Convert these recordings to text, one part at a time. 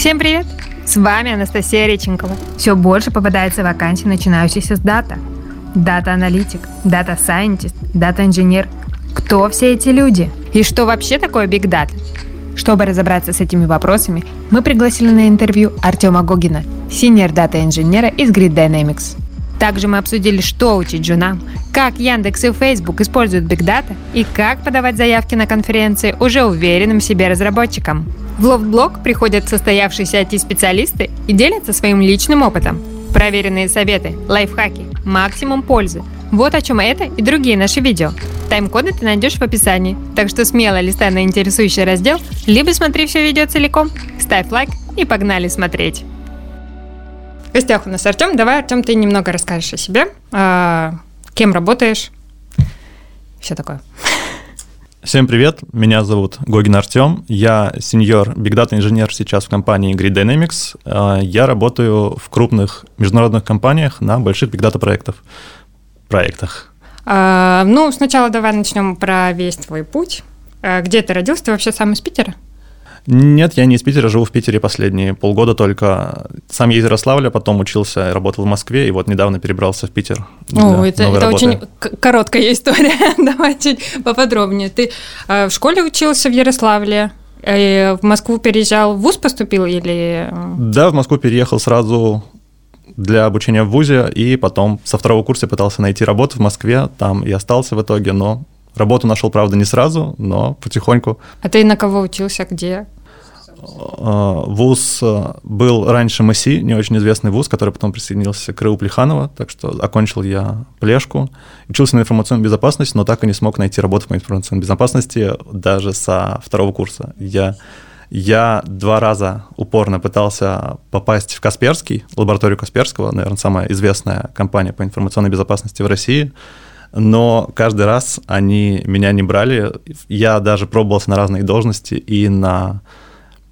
Всем привет! С вами Анастасия Реченкова. Все больше попадается вакансий, начинающихся с data. Дата-аналитик, дата-сайентист, дата-инженер. Кто все эти люди? И что вообще такое Big Data? Чтобы разобраться с этими вопросами, мы пригласили на интервью Артема Гогина, senior дата-инженера из Grid Dynamics. Также мы обсудили, что учить джунам, как Яндекс и Facebook используют Big Data и как подавать заявки на конференции уже уверенным в себе разработчикам. В Лофтблог приходят состоявшиеся IT-специалисты и делятся своим личным опытом. Проверенные советы, лайфхаки, максимум пользы. Вот о чем это и другие наши видео. Тайм-коды ты найдешь в описании, так что смело листай на интересующий раздел, либо смотри все видео целиком, ставь лайк и погнали смотреть. В гостях у нас Артем. Давай, Артем, ты немного расскажешь о себе, а, кем работаешь, все такое. Всем привет, меня зовут Гогин Артем, я сеньор Big Data инженер сейчас в компании Grid Dynamics. А, я работаю в крупных международных компаниях на больших Big Data проектов. проектах. А, ну, сначала давай начнем про весь твой путь. А, где ты родился? Ты вообще сам из Питера? Нет, я не из Питера, живу в Питере последние полгода только. Сам я из Ярославля, потом учился, работал в Москве, и вот недавно перебрался в Питер. О, это, это очень короткая история. Давай чуть поподробнее. Ты э, в школе учился в Ярославле, э, в Москву переезжал, в ВУЗ поступил или... Да, в Москву переехал сразу для обучения в ВУЗе, и потом со второго курса пытался найти работу в Москве, там и остался в итоге, но Работу нашел, правда, не сразу, но потихоньку. А ты на кого учился, где? А, вуз э, был раньше МСИ, не очень известный вуз, который потом присоединился к РУ Плеханова, так что окончил я Плешку. Учился на информационной безопасности, но так и не смог найти работу по информационной безопасности даже со второго курса. Я, я два раза упорно пытался попасть в Касперский, лабораторию Касперского, наверное, самая известная компания по информационной безопасности в России — но каждый раз они меня не брали. Я даже пробовался на разные должности, и на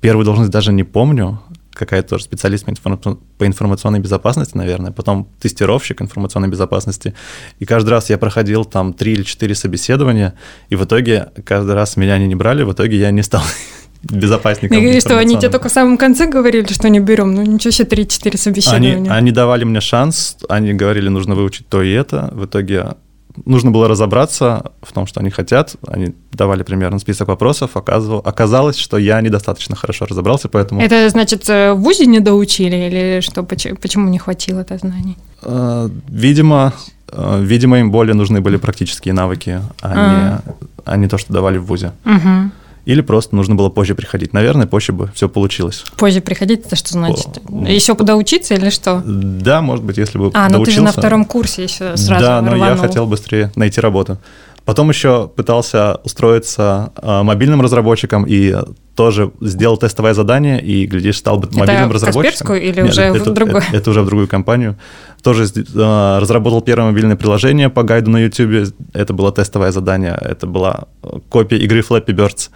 первую должность даже не помню, какая-то тоже специалист по информационной безопасности, наверное, потом тестировщик информационной безопасности. И каждый раз я проходил там три или четыре собеседования, и в итоге каждый раз меня они не брали, в итоге я не стал безопасником. Ты говоришь, что они тебе только в самом конце говорили, что не берем, ну ничего себе, 3-4 собеседования. Они, они давали мне шанс, они говорили, нужно выучить то и это, в итоге нужно было разобраться в том, что они хотят. Они давали примерно список вопросов. Оказывал, оказалось, что я недостаточно хорошо разобрался, поэтому... Это значит, э, в ВУЗе не доучили или что? Почему не хватило это знаний? Э, видимо, э, видимо, им более нужны были практические навыки, а, а. Не, а не то, что давали в ВУЗе. Угу или просто нужно было позже приходить. Наверное, позже бы все получилось. Позже приходить, это что значит? Еще куда учиться или что? Да, может быть, если бы А, ну ты же на втором курсе еще сразу Да, но я хотел быстрее найти работу. Потом еще пытался устроиться э, мобильным разработчиком и тоже сделал тестовое задание и, глядишь, стал бы мобильным это разработчиком. Это или Нет, уже это, в другую? Это, это уже в другую компанию. Тоже э, разработал первое мобильное приложение по гайду на YouTube. Это было тестовое задание. Это была копия игры Flappy Birds.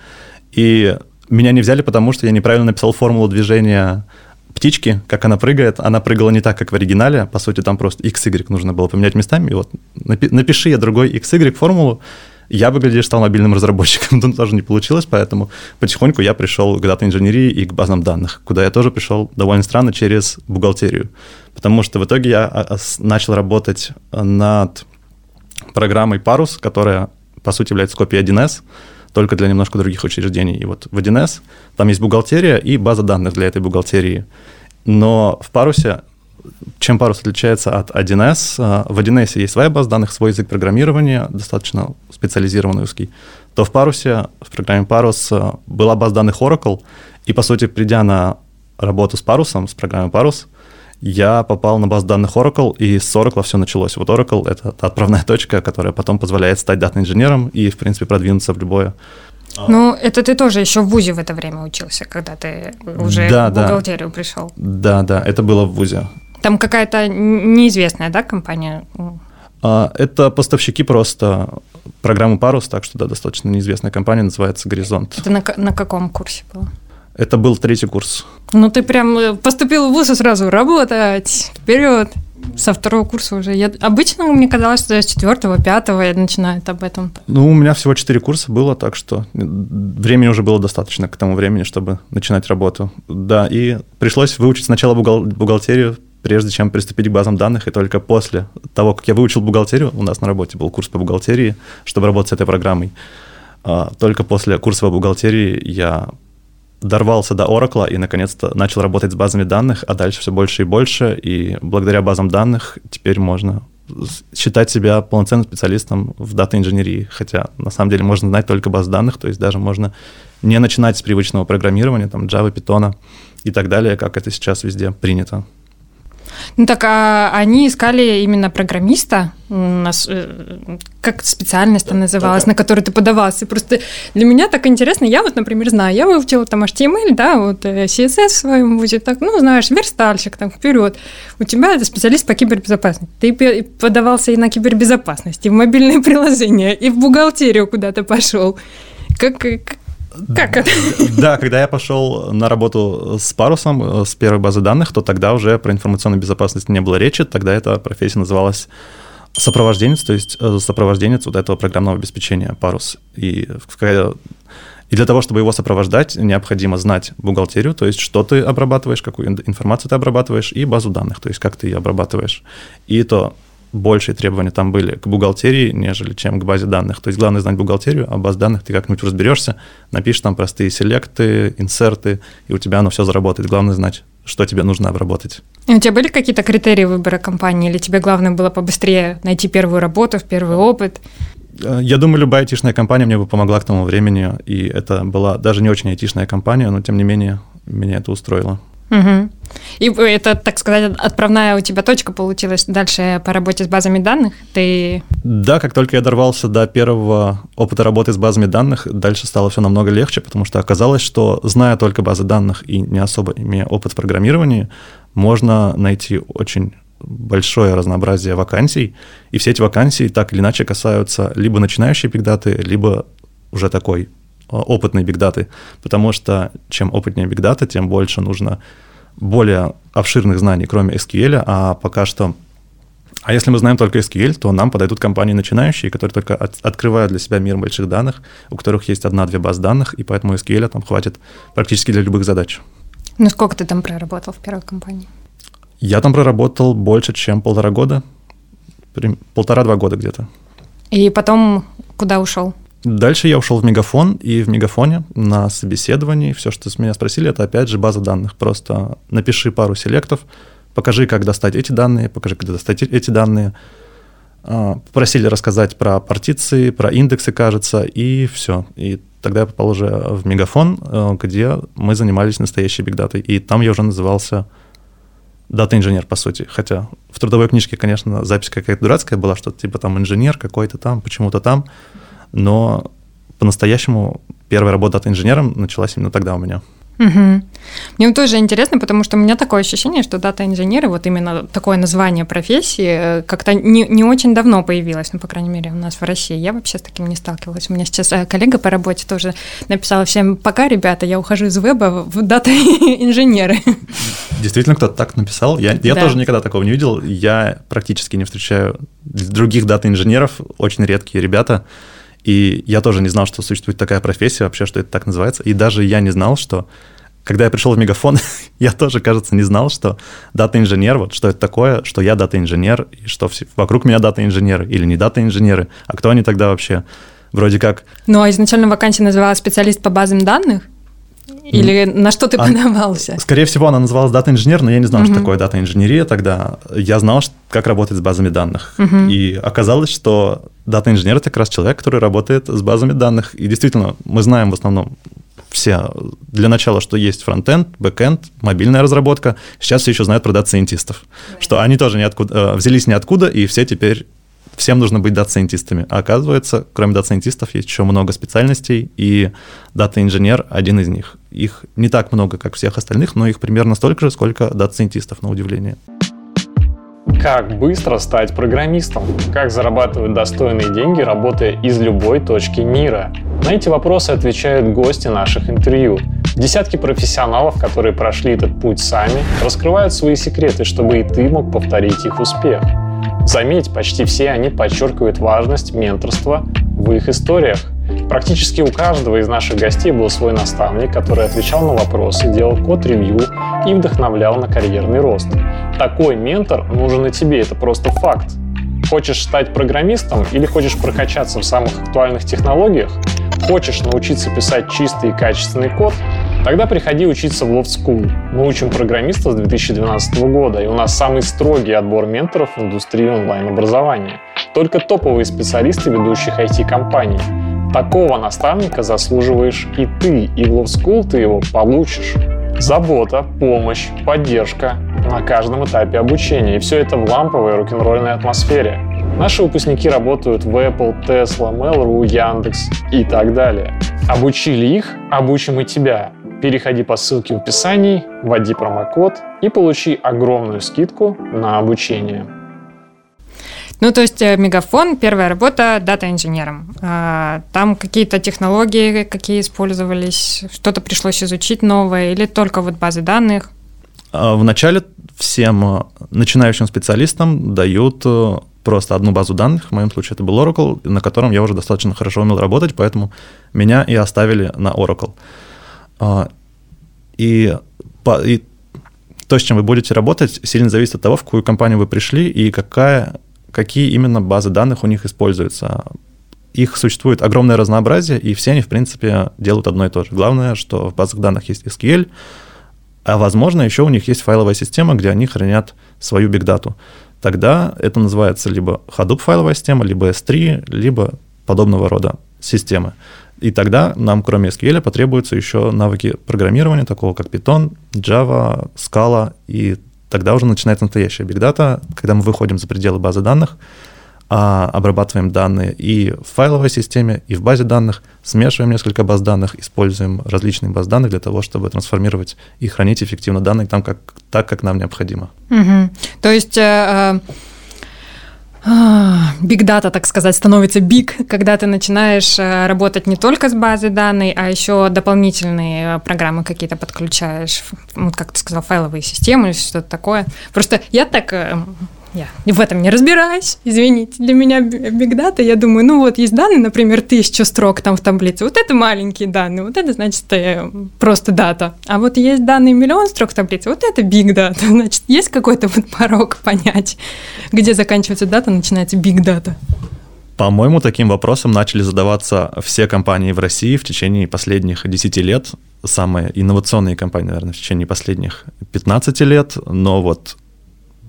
И меня не взяли, потому что я неправильно написал формулу движения птички, как она прыгает, она прыгала не так, как в оригинале, по сути, там просто x, y нужно было поменять местами, и вот напиши я другой x, y формулу, я бы, глядишь, стал мобильным разработчиком, но тоже не получилось, поэтому потихоньку я пришел к дата-инженерии и к базам данных, куда я тоже пришел довольно странно через бухгалтерию, потому что в итоге я а, а, начал работать над программой Parus, которая, по сути, является копией 1С, только для немножко других учреждений. И вот в 1С там есть бухгалтерия и база данных для этой бухгалтерии. Но в парусе, чем парус отличается от 1С, а, в 1С есть своя база данных, свой язык программирования, достаточно специализированный узкий, то в парусе, в программе парус а, была база данных Oracle, и, по сути, придя на работу с парусом, с программой парус, я попал на базу данных Oracle, и с Oracle все началось. Вот Oracle — это та отправная точка, которая потом позволяет стать дата-инженером и, в принципе, продвинуться в любое ну, это ты тоже еще в ВУЗе в это время учился, когда ты уже да, в бухгалтерию да. пришел. Да, да, это было в ВУЗе. Там какая-то неизвестная, да, компания? А, это поставщики просто программы Парус, так что, да, достаточно неизвестная компания, называется «Горизонт». Это на, на каком курсе было? Это был третий курс. Ну, ты прям э, поступил в ВУЗ и сразу работать, вперед. со второго курса уже. Я, обычно мне казалось, что с четвертого, пятого начинают об этом. Ну, у меня всего четыре курса было, так что времени уже было достаточно к тому времени, чтобы начинать работу. Да, и пришлось выучить сначала бухгал- бухгалтерию, прежде чем приступить к базам данных, и только после того, как я выучил бухгалтерию, у нас на работе был курс по бухгалтерии, чтобы работать с этой программой, а, только после курса по бухгалтерии я дорвался до Oracle и, наконец-то, начал работать с базами данных, а дальше все больше и больше, и благодаря базам данных теперь можно считать себя полноценным специалистом в дата-инженерии, хотя на самом деле можно знать только баз данных, то есть даже можно не начинать с привычного программирования, там, Java, Python и так далее, как это сейчас везде принято. Ну так а они искали именно программиста, нас, э, как специальность она называлась, на которую ты подавался. Просто для меня так интересно, я вот, например, знаю, я выучила там HTML, да, вот э, CSS в своем вузе, так, ну, знаешь, верстальщик там вперед. У тебя это специалист по кибербезопасности. Ты подавался и на кибербезопасность, и в мобильные приложения, и в бухгалтерию куда-то пошел. Как, как, как это? Да, когда я пошел на работу с парусом, э, с первой базы данных, то тогда уже про информационную безопасность не было речи, тогда эта профессия называлась сопровожденец, то есть э, сопровожденец вот этого программного обеспечения парус. И, и для того, чтобы его сопровождать, необходимо знать бухгалтерию, то есть что ты обрабатываешь, какую информацию ты обрабатываешь, и базу данных, то есть как ты ее обрабатываешь. И то большие требования там были к бухгалтерии, нежели чем к базе данных. То есть главное знать бухгалтерию, а баз данных ты как-нибудь разберешься, напишешь там простые селекты, инсерты, и у тебя оно все заработает. Главное знать, что тебе нужно обработать. И у тебя были какие-то критерии выбора компании, или тебе главное было побыстрее найти первую работу, первый опыт? Э, я думаю, любая айтишная компания мне бы помогла к тому времени, и это была даже не очень айтишная компания, но тем не менее меня это устроило. Угу. И это, так сказать, отправная у тебя точка получилась дальше по работе с базами данных? Ты... Да, как только я дорвался до первого опыта работы с базами данных, дальше стало все намного легче, потому что оказалось, что зная только базы данных и не особо имея опыт в программировании, можно найти очень большое разнообразие вакансий, и все эти вакансии так или иначе касаются либо начинающей бигдаты, либо уже такой опытной бигдаты, потому что чем опытнее бигдата, тем больше нужно более обширных знаний, кроме SQL, а пока что а если мы знаем только SQL, то нам подойдут компании начинающие, которые только от, открывают для себя мир больших данных, у которых есть одна-две баз данных, и поэтому SQL там хватит практически для любых задач. Ну сколько ты там проработал в первой компании? Я там проработал больше, чем полтора года, полтора-два года где-то. И потом куда ушел? Дальше я ушел в Мегафон, и в Мегафоне на собеседовании все, что с меня спросили, это опять же база данных. Просто напиши пару селектов, покажи, как достать эти данные, покажи, как достать эти данные. А, попросили рассказать про партиции, про индексы, кажется, и все. И тогда я попал уже в Мегафон, э, где мы занимались настоящей бигдатой. И там я уже назывался дата-инженер, по сути. Хотя в трудовой книжке, конечно, запись какая-то дурацкая была, что типа там инженер какой-то там, почему-то там но по-настоящему первая работа от инженером началась именно тогда у меня. Угу. Мне тоже интересно, потому что у меня такое ощущение, что дата-инженеры, вот именно такое название профессии, э, как-то не, не очень давно появилось, ну, по крайней мере, у нас в России. Я вообще с таким не сталкивалась. У меня сейчас э, коллега по работе тоже написала всем, пока, ребята, я ухожу из веба в дата-инженеры. Действительно, кто-то так написал. Я, я да. тоже никогда такого не видел. Я практически не встречаю других дата-инженеров, очень редкие ребята. И я тоже не знал, что существует такая профессия вообще, что это так называется. И даже я не знал, что когда я пришел в Мегафон, я тоже, кажется, не знал, что дата-инженер, вот что это такое, что я дата-инженер, и что все, вокруг меня дата-инженеры или не дата-инженеры, а кто они тогда вообще? Вроде как... Ну, а изначально вакансия называлась специалист по базам данных? Или на что ты подавался? Скорее всего, она называлась дата-инженер, но я не знал, угу. что такое дата-инженерия тогда. Я знал, как работать с базами данных. Угу. И оказалось, что дата-инженер – это как раз человек, который работает с базами данных. И действительно, мы знаем в основном все для начала, что есть фронтенд, бэкенд, мобильная разработка. Сейчас все еще знают про дата-сайентистов, что они тоже ниоткуда, э, взялись ниоткуда, и все теперь всем нужно быть дата-сайентистами. А оказывается, кроме дата-сайентистов есть еще много специальностей, и дата-инженер один из них. Их не так много, как всех остальных, но их примерно столько же, сколько дата-сайентистов, на удивление. Как быстро стать программистом? Как зарабатывать достойные деньги, работая из любой точки мира? На эти вопросы отвечают гости наших интервью. Десятки профессионалов, которые прошли этот путь сами, раскрывают свои секреты, чтобы и ты мог повторить их успех. Заметь, почти все они подчеркивают важность менторства в их историях. Практически у каждого из наших гостей был свой наставник, который отвечал на вопросы, делал код-ревью и вдохновлял на карьерный рост. Такой ментор нужен и тебе, это просто факт. Хочешь стать программистом или хочешь прокачаться в самых актуальных технологиях? Хочешь научиться писать чистый и качественный код? Тогда приходи учиться в Loft School. Мы учим программистов с 2012 года, и у нас самый строгий отбор менторов в индустрии онлайн-образования. Только топовые специалисты ведущих IT-компаний. Такого наставника заслуживаешь и ты, и в Love School ты его получишь. Забота, помощь, поддержка на каждом этапе обучения. И все это в ламповой рок-н-ролльной атмосфере. Наши выпускники работают в Apple, Tesla, Mail.ru, Яндекс и так далее. Обучили их, обучим и тебя. Переходи по ссылке в описании, вводи промокод и получи огромную скидку на обучение. Ну, то есть э, Мегафон, первая работа дата-инженером. А, там какие-то технологии, какие использовались, что-то пришлось изучить новое или только вот базы данных? А, Вначале всем э, начинающим специалистам дают э, просто одну базу данных, в моем случае это был Oracle, на котором я уже достаточно хорошо умел работать, поэтому меня и оставили на Oracle. А, и, и то, с чем вы будете работать, сильно зависит от того, в какую компанию вы пришли и какая какие именно базы данных у них используются. Их существует огромное разнообразие, и все они, в принципе, делают одно и то же. Главное, что в базах данных есть SQL, а возможно, еще у них есть файловая система, где они хранят свою бигдату. Тогда это называется либо Hadoop файловая система, либо S3, либо подобного рода системы. И тогда нам, кроме SQL, потребуются еще навыки программирования, такого как Python, Java, Scala и тогда уже начинается настоящая бигдата, когда мы выходим за пределы базы данных, а, обрабатываем данные и в файловой системе, и в базе данных, смешиваем несколько баз данных, используем различные баз данных для того, чтобы трансформировать и хранить эффективно данные там, как, так, как нам необходимо. Угу. То есть э, Биг дата, так сказать, становится биг, когда ты начинаешь э, работать не только с базой данных, а еще дополнительные программы какие-то подключаешь, вот как ты сказал, файловые системы что-то такое. Просто я так э, я в этом не разбираюсь, извините. Для меня биг дата, я думаю, ну вот есть данные, например, тысячу строк там в таблице, вот это маленькие данные, вот это значит э, просто дата. А вот есть данные миллион строк в таблице, вот это биг дата. Значит, есть какой-то вот порог понять, где заканчивается дата, начинается биг дата. По-моему, таким вопросом начали задаваться все компании в России в течение последних 10 лет. Самые инновационные компании, наверное, в течение последних 15 лет. Но вот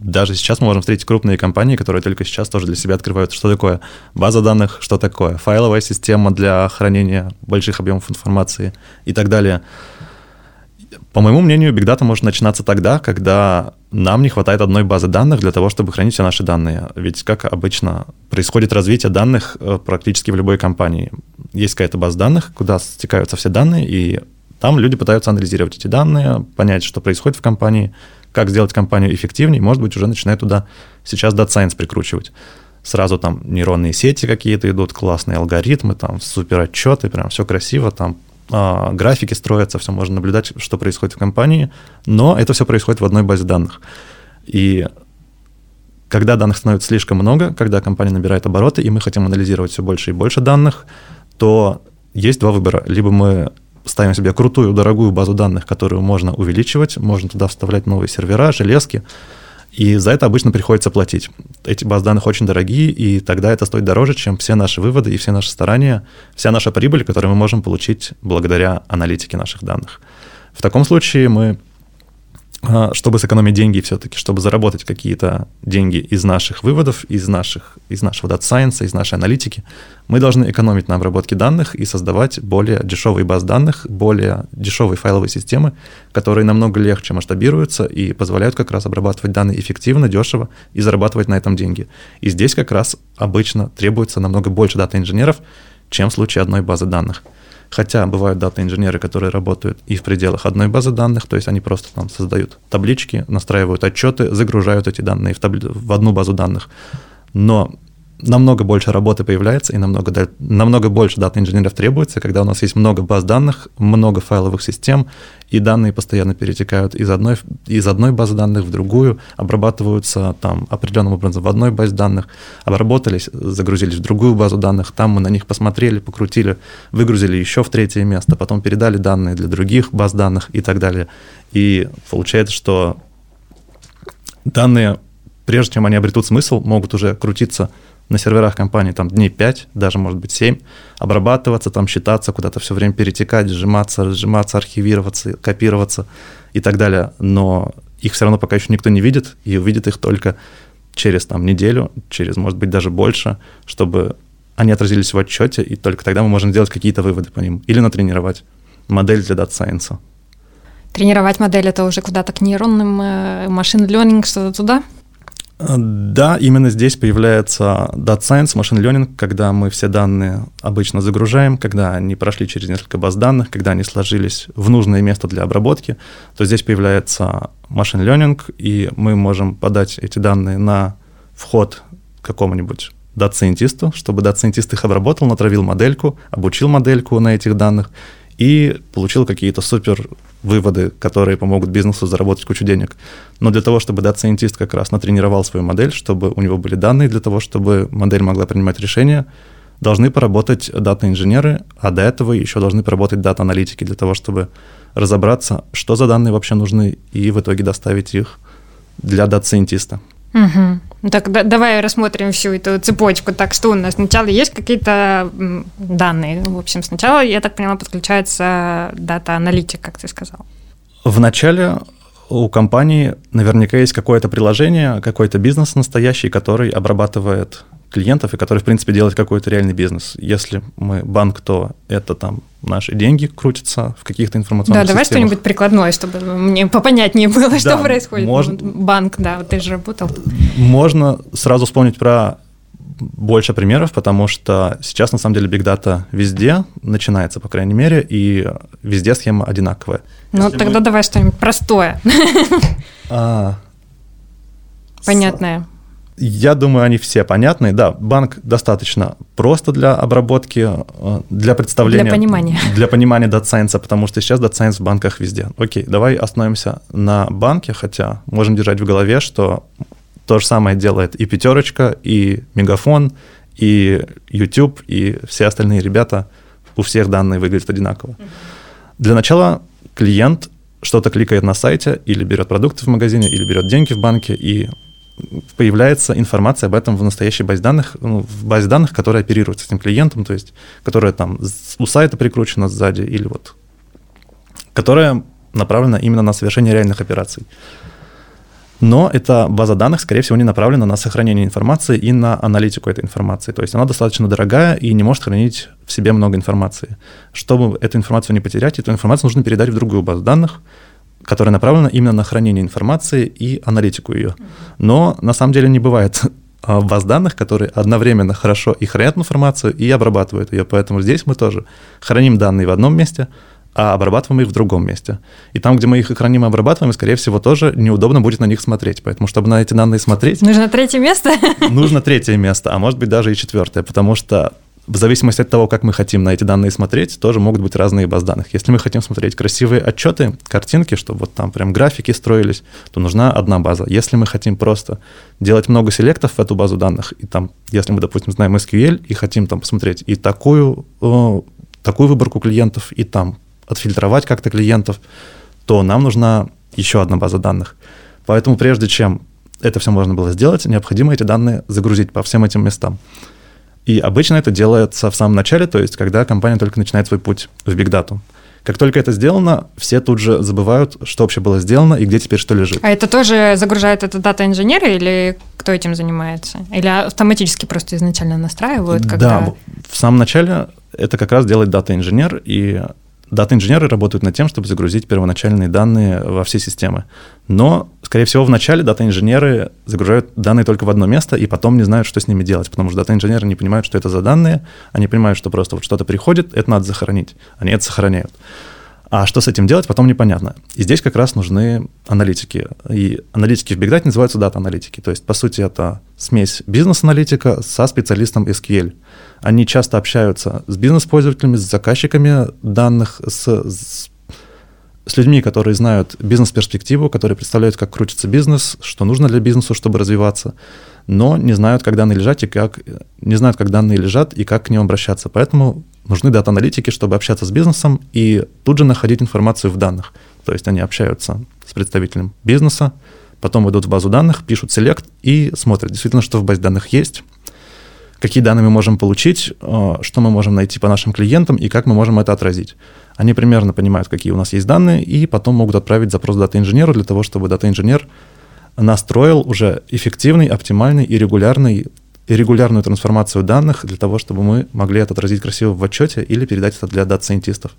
даже сейчас мы можем встретить крупные компании, которые только сейчас тоже для себя открывают, что такое база данных, что такое файловая система для хранения больших объемов информации и так далее. По моему мнению, Big Data может начинаться тогда, когда нам не хватает одной базы данных для того, чтобы хранить все наши данные. Ведь, как обычно, происходит развитие данных э, практически в любой компании. Есть какая-то база данных, куда стекаются все данные, и там люди пытаются анализировать эти данные, понять, что происходит в компании, как сделать компанию эффективнее, может быть, уже начинает туда сейчас Data Science прикручивать. Сразу там нейронные сети какие-то идут, классные алгоритмы, там супер отчеты, прям все красиво, там а, графики строятся, все можно наблюдать, что происходит в компании, но это все происходит в одной базе данных. И когда данных становится слишком много, когда компания набирает обороты, и мы хотим анализировать все больше и больше данных, то есть два выбора. Либо мы ставим себе крутую, дорогую базу данных, которую можно увеличивать, можно туда вставлять новые сервера, железки, и за это обычно приходится платить. Эти базы данных очень дорогие, и тогда это стоит дороже, чем все наши выводы и все наши старания, вся наша прибыль, которую мы можем получить благодаря аналитике наших данных. В таком случае мы чтобы сэкономить деньги все-таки, чтобы заработать какие-то деньги из наших выводов, из, наших, из нашего Data Science, из нашей аналитики, мы должны экономить на обработке данных и создавать более дешевые баз данных, более дешевые файловые системы, которые намного легче масштабируются и позволяют как раз обрабатывать данные эффективно, дешево и зарабатывать на этом деньги. И здесь как раз обычно требуется намного больше дата-инженеров, чем в случае одной базы данных. Хотя бывают дата-инженеры, которые работают и в пределах одной базы данных, то есть они просто там создают таблички, настраивают отчеты, загружают эти данные в, табли... в одну базу данных. Но намного больше работы появляется и намного, намного больше дата-инженеров требуется, когда у нас есть много баз данных, много файловых систем, и данные постоянно перетекают из одной, из одной базы данных в другую, обрабатываются там определенным образом в одной базе данных, обработались, загрузились в другую базу данных, там мы на них посмотрели, покрутили, выгрузили еще в третье место, потом передали данные для других баз данных и так далее. И получается, что данные, прежде чем они обретут смысл, могут уже крутиться на серверах компании там дней 5, даже, может быть, 7, обрабатываться, там считаться, куда-то все время перетекать, сжиматься, разжиматься, архивироваться, копироваться и так далее. Но их все равно пока еще никто не видит, и увидит их только через там неделю, через, может быть, даже больше, чтобы они отразились в отчете, и только тогда мы можем сделать какие-то выводы по ним. Или натренировать модель для Data Science. Тренировать модель это уже куда-то к нейронным, э, machine learning, что-то туда? Да, именно здесь появляется Data Science, Machine Learning, когда мы все данные обычно загружаем, когда они прошли через несколько баз данных, когда они сложились в нужное место для обработки, то здесь появляется Machine Learning, и мы можем подать эти данные на вход какому-нибудь дата-сайентисту, чтобы дата-сайентист их обработал, натравил модельку, обучил модельку на этих данных и получил какие-то супер выводы, которые помогут бизнесу заработать кучу денег. Но для того, чтобы дата-сайентист как раз натренировал свою модель, чтобы у него были данные для того, чтобы модель могла принимать решения, должны поработать дата-инженеры, а до этого еще должны поработать дата-аналитики для того, чтобы разобраться, что за данные вообще нужны, и в итоге доставить их для дата-сайентиста. Угу. Так, да, давай рассмотрим всю эту цепочку. Так, что у нас сначала есть какие-то данные. В общем, сначала, я так поняла, подключается дата-аналитик, как ты сказал. Вначале у компании наверняка есть какое-то приложение, какой-то бизнес настоящий, который обрабатывает клиентов и который, в принципе, делает какой-то реальный бизнес. Если мы банк, то это там наши деньги крутятся в каких-то информационных Да, давай что-нибудь прикладное, чтобы мне попонятнее было, да, что происходит. Можно... Банк, да, вот ты же работал. Можно сразу вспомнить про больше примеров, потому что сейчас на самом деле Big Data везде начинается, по крайней мере, и везде схема одинаковая. Ну, Если тогда мы... давай что-нибудь простое. А, Понятное. Я думаю, они все понятны. Да, банк достаточно просто для обработки, э, для представления. Для понимания. Для понимания Data Science, потому что сейчас Data Science в банках везде. Окей, давай остановимся на банке, хотя можем держать в голове, что то же самое делает и Пятерочка, и Мегафон, и YouTube, и все остальные ребята. У всех данные выглядят одинаково. Для начала клиент что-то кликает на сайте, или берет продукты в магазине, или берет деньги в банке, и появляется информация об этом в настоящей базе данных, ну, в базе данных, которая оперирует с этим клиентом, то есть которая там у сайта прикручена сзади или вот, которая направлена именно на совершение реальных операций. Но эта база данных, скорее всего, не направлена на сохранение информации и на аналитику этой информации. То есть она достаточно дорогая и не может хранить в себе много информации. Чтобы эту информацию не потерять, эту информацию нужно передать в другую базу данных, которая направлена именно на хранение информации и аналитику ее. Но на самом деле не бывает а, баз данных, которые одновременно хорошо и хранят информацию, и обрабатывают ее. Поэтому здесь мы тоже храним данные в одном месте, а обрабатываем их в другом месте. И там, где мы их храним и обрабатываем, скорее всего, тоже неудобно будет на них смотреть. Поэтому, чтобы на эти данные смотреть... Нужно третье место? Нужно третье место, а может быть даже и четвертое, потому что в зависимости от того, как мы хотим на эти данные смотреть, тоже могут быть разные баз данных. Если мы хотим смотреть красивые отчеты, картинки, чтобы вот там прям графики строились, то нужна одна база. Если мы хотим просто делать много селектов в эту базу данных, и там, если мы, допустим, знаем SQL и хотим там посмотреть и такую, такую выборку клиентов, и там отфильтровать как-то клиентов, то нам нужна еще одна база данных. Поэтому прежде чем это все можно было сделать, необходимо эти данные загрузить по всем этим местам. И обычно это делается в самом начале, то есть когда компания только начинает свой путь в Data. Как только это сделано, все тут же забывают, что вообще было сделано и где теперь что лежит. А это тоже загружает это дата-инженеры или кто этим занимается? Или автоматически просто изначально настраивают? Когда... Да, в самом начале это как раз делает дата-инженер, и Дата-инженеры работают над тем, чтобы загрузить первоначальные данные во все системы. Но, скорее всего, вначале дата-инженеры загружают данные только в одно место и потом не знают, что с ними делать, потому что дата-инженеры не понимают, что это за данные, они понимают, что просто вот что-то приходит, это надо сохранить. Они это сохраняют. А что с этим делать, потом непонятно. И здесь как раз нужны аналитики. И аналитики в Big Data называются дата-аналитики. То есть, по сути, это смесь бизнес-аналитика со специалистом SQL. Они часто общаются с бизнес-пользователями, с заказчиками данных, с, с с людьми, которые знают бизнес-перспективу, которые представляют, как крутится бизнес, что нужно для бизнеса, чтобы развиваться, но не знают, как данные лежат и как не знают, как данные лежат и как к ним обращаться. Поэтому нужны дата-аналитики, чтобы общаться с бизнесом и тут же находить информацию в данных. То есть они общаются с представителем бизнеса, потом идут в базу данных, пишут селект и смотрят действительно, что в базе данных есть, какие данные мы можем получить, э, что мы можем найти по нашим клиентам и как мы можем это отразить. Они примерно понимают, какие у нас есть данные, и потом могут отправить запрос дата-инженеру для того, чтобы дата-инженер настроил уже эффективный, оптимальный и регулярный и регулярную трансформацию данных для того, чтобы мы могли это отразить красиво в отчете или передать это для дата-сайентистов.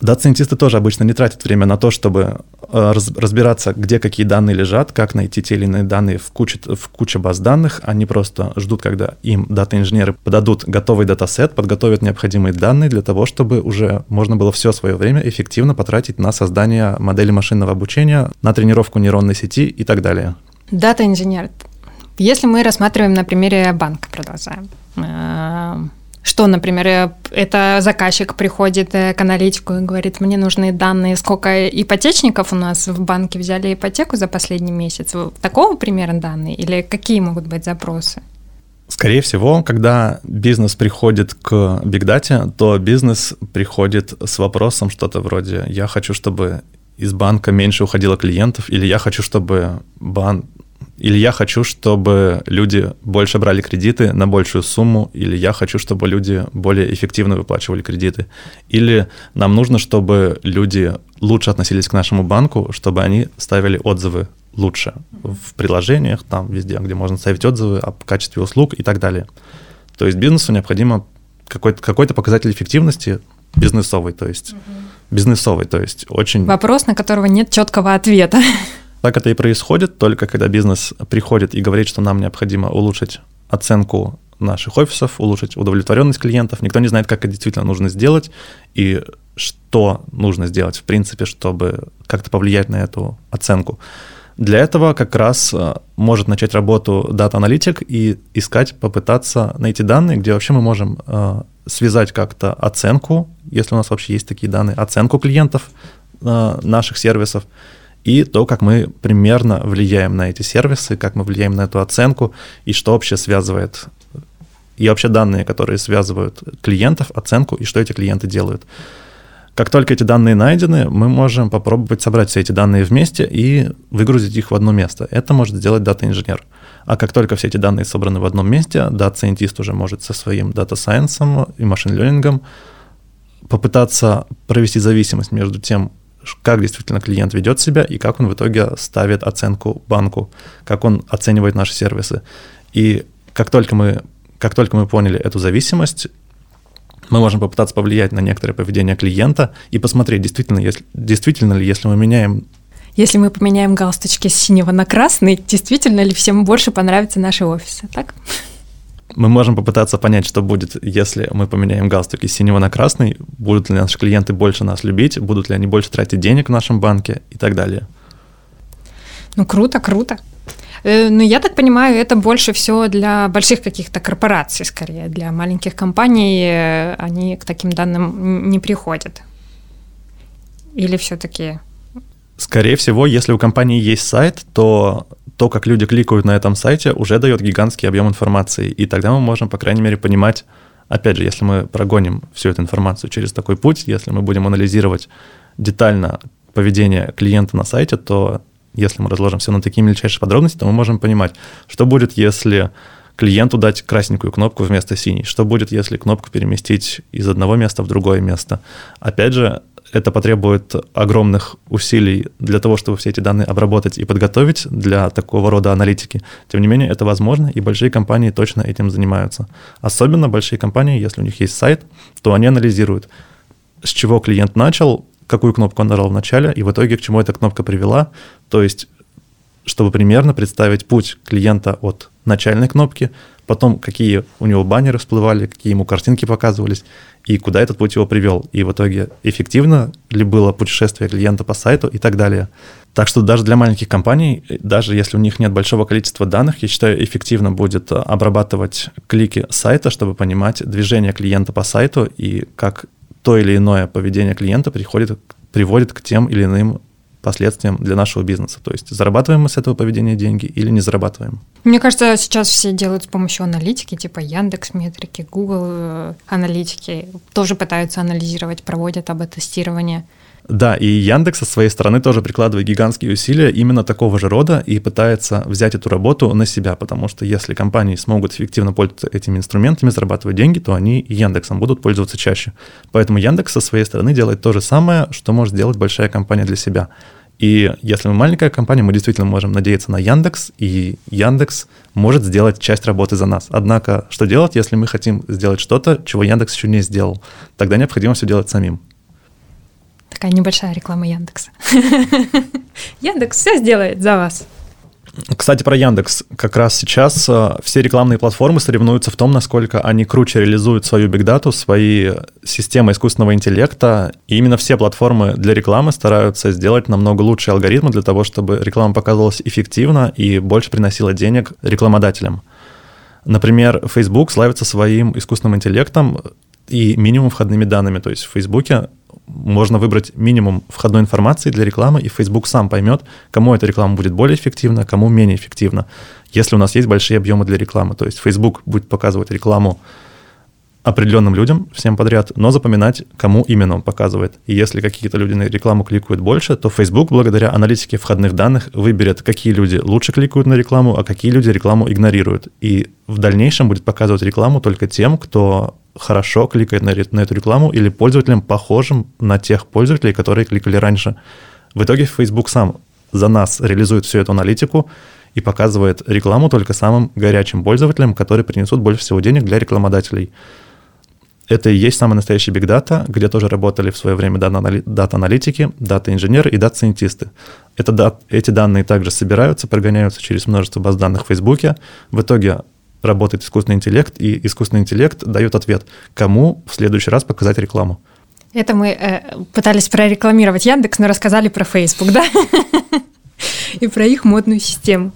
Дата-сайентисты тоже обычно не тратят время на то, чтобы э, разбираться, где какие данные лежат, как найти те или иные данные в куче, в куче баз данных. Они просто ждут, когда им дата-инженеры подадут готовый датасет, подготовят необходимые данные для того, чтобы уже можно было все свое время эффективно потратить на создание модели машинного обучения, на тренировку нейронной сети и так далее. Дата-инженер. Если мы рассматриваем на примере банка, продолжаем. Э, что, например, это заказчик приходит э, к аналитику и говорит, мне нужны данные, сколько ипотечников у нас в банке взяли ипотеку за последний месяц. Такого примера данные? Или какие могут быть запросы? Скорее всего, когда бизнес приходит к Data, то бизнес приходит с вопросом что-то вроде «я хочу, чтобы из банка меньше уходило клиентов», или «я хочу, чтобы банк или я хочу, чтобы люди больше брали кредиты на большую сумму, или я хочу, чтобы люди более эффективно выплачивали кредиты, или нам нужно, чтобы люди лучше относились к нашему банку, чтобы они ставили отзывы лучше в приложениях, там везде, где можно ставить отзывы о качестве услуг и так далее. То есть бизнесу необходимо какой-то, какой-то показатель эффективности бизнесовый, то есть угу. бизнесовый, то есть очень... Вопрос, на которого нет четкого ответа. Так это и происходит, только когда бизнес приходит и говорит, что нам необходимо улучшить оценку наших офисов, улучшить удовлетворенность клиентов. Никто не знает, как это действительно нужно сделать и что нужно сделать, в принципе, чтобы как-то повлиять на эту оценку. Для этого как раз э, может начать работу дата-аналитик и искать, попытаться найти данные, где вообще мы можем э, связать как-то оценку, если у нас вообще есть такие данные, оценку клиентов э, наших сервисов, и то, как мы примерно влияем на эти сервисы, как мы влияем на эту оценку, и что вообще связывает, и вообще данные, которые связывают клиентов, оценку, и что эти клиенты делают. Как только эти данные найдены, мы можем попробовать собрать все эти данные вместе и выгрузить их в одно место. Это может сделать дата-инженер. А как только все эти данные собраны в одном месте, дата-сайентист уже может со своим дата-сайенсом и машин-лернингом попытаться провести зависимость между тем, как действительно клиент ведет себя и как он в итоге ставит оценку банку, как он оценивает наши сервисы. И как только мы, как только мы поняли эту зависимость, мы можем попытаться повлиять на некоторое поведение клиента и посмотреть, действительно, если, действительно ли, если мы меняем если мы поменяем галстучки с синего на красный, действительно ли всем больше понравятся наши офисы, так? Мы можем попытаться понять, что будет, если мы поменяем галстук из синего на красный, будут ли наши клиенты больше нас любить, будут ли они больше тратить денег в нашем банке и так далее. Ну, круто, круто. Э, ну, я так понимаю, это больше всего для больших каких-то корпораций, скорее. Для маленьких компаний э, они к таким данным не приходят. Или все-таки Скорее всего, если у компании есть сайт, то то, как люди кликают на этом сайте, уже дает гигантский объем информации. И тогда мы можем, по крайней мере, понимать, опять же, если мы прогоним всю эту информацию через такой путь, если мы будем анализировать детально поведение клиента на сайте, то если мы разложим все на такие мельчайшие подробности, то мы можем понимать, что будет, если клиенту дать красненькую кнопку вместо синей, что будет, если кнопку переместить из одного места в другое место. Опять же, это потребует огромных усилий для того, чтобы все эти данные обработать и подготовить для такого рода аналитики. Тем не менее, это возможно, и большие компании точно этим занимаются. Особенно большие компании, если у них есть сайт, то они анализируют, с чего клиент начал, какую кнопку он нажал в начале, и в итоге к чему эта кнопка привела. То есть, чтобы примерно представить путь клиента от начальной кнопки, потом какие у него баннеры всплывали, какие ему картинки показывались, и куда этот путь его привел, и в итоге эффективно ли было путешествие клиента по сайту и так далее. Так что даже для маленьких компаний, даже если у них нет большого количества данных, я считаю, эффективно будет обрабатывать клики сайта, чтобы понимать движение клиента по сайту и как то или иное поведение клиента приходит, приводит к тем или иным последствиям для нашего бизнеса. То есть зарабатываем мы с этого поведения деньги или не зарабатываем. Мне кажется, сейчас все делают с помощью аналитики, типа Яндекс метрики, Google э, аналитики, тоже пытаются анализировать, проводят АБ-тестирование. Да, и Яндекс со своей стороны тоже прикладывает гигантские усилия именно такого же рода и пытается взять эту работу на себя, потому что если компании смогут эффективно пользоваться этими инструментами, зарабатывать деньги, то они Яндексом будут пользоваться чаще. Поэтому Яндекс со своей стороны делает то же самое, что может сделать большая компания для себя. И если мы маленькая компания, мы действительно можем надеяться на Яндекс, и Яндекс может сделать часть работы за нас. Однако, что делать, если мы хотим сделать что-то, чего Яндекс еще не сделал? Тогда необходимо все делать самим. Такая небольшая реклама Яндекса. Яндекс все сделает за вас. Кстати, про Яндекс. Как раз сейчас э, все рекламные платформы соревнуются в том, насколько они круче реализуют свою бигдату, свои системы искусственного интеллекта. И именно все платформы для рекламы стараются сделать намного лучшие алгоритмы для того, чтобы реклама показывалась эффективно и больше приносила денег рекламодателям. Например, Facebook славится своим искусственным интеллектом и минимум входными данными. То есть в Фейсбуке можно выбрать минимум входной информации для рекламы, и Facebook сам поймет, кому эта реклама будет более эффективна, кому менее эффективна, если у нас есть большие объемы для рекламы. То есть Facebook будет показывать рекламу определенным людям всем подряд, но запоминать, кому именно он показывает. И если какие-то люди на рекламу кликают больше, то Facebook благодаря аналитике входных данных выберет, какие люди лучше кликают на рекламу, а какие люди рекламу игнорируют. И в дальнейшем будет показывать рекламу только тем, кто хорошо кликает на, на эту рекламу или пользователям, похожим на тех пользователей, которые кликали раньше. В итоге Facebook сам за нас реализует всю эту аналитику и показывает рекламу только самым горячим пользователям, которые принесут больше всего денег для рекламодателей. Это и есть самый настоящий big data, где тоже работали в свое время дата-аналитики, дата-инженеры и дата-сайентисты. Это, эти данные также собираются, прогоняются через множество баз данных в Фейсбуке. В итоге работает искусственный интеллект, и искусственный интеллект дает ответ, кому в следующий раз показать рекламу. Это мы э, пытались прорекламировать Яндекс, но рассказали про Facebook, да? И про их модную систему.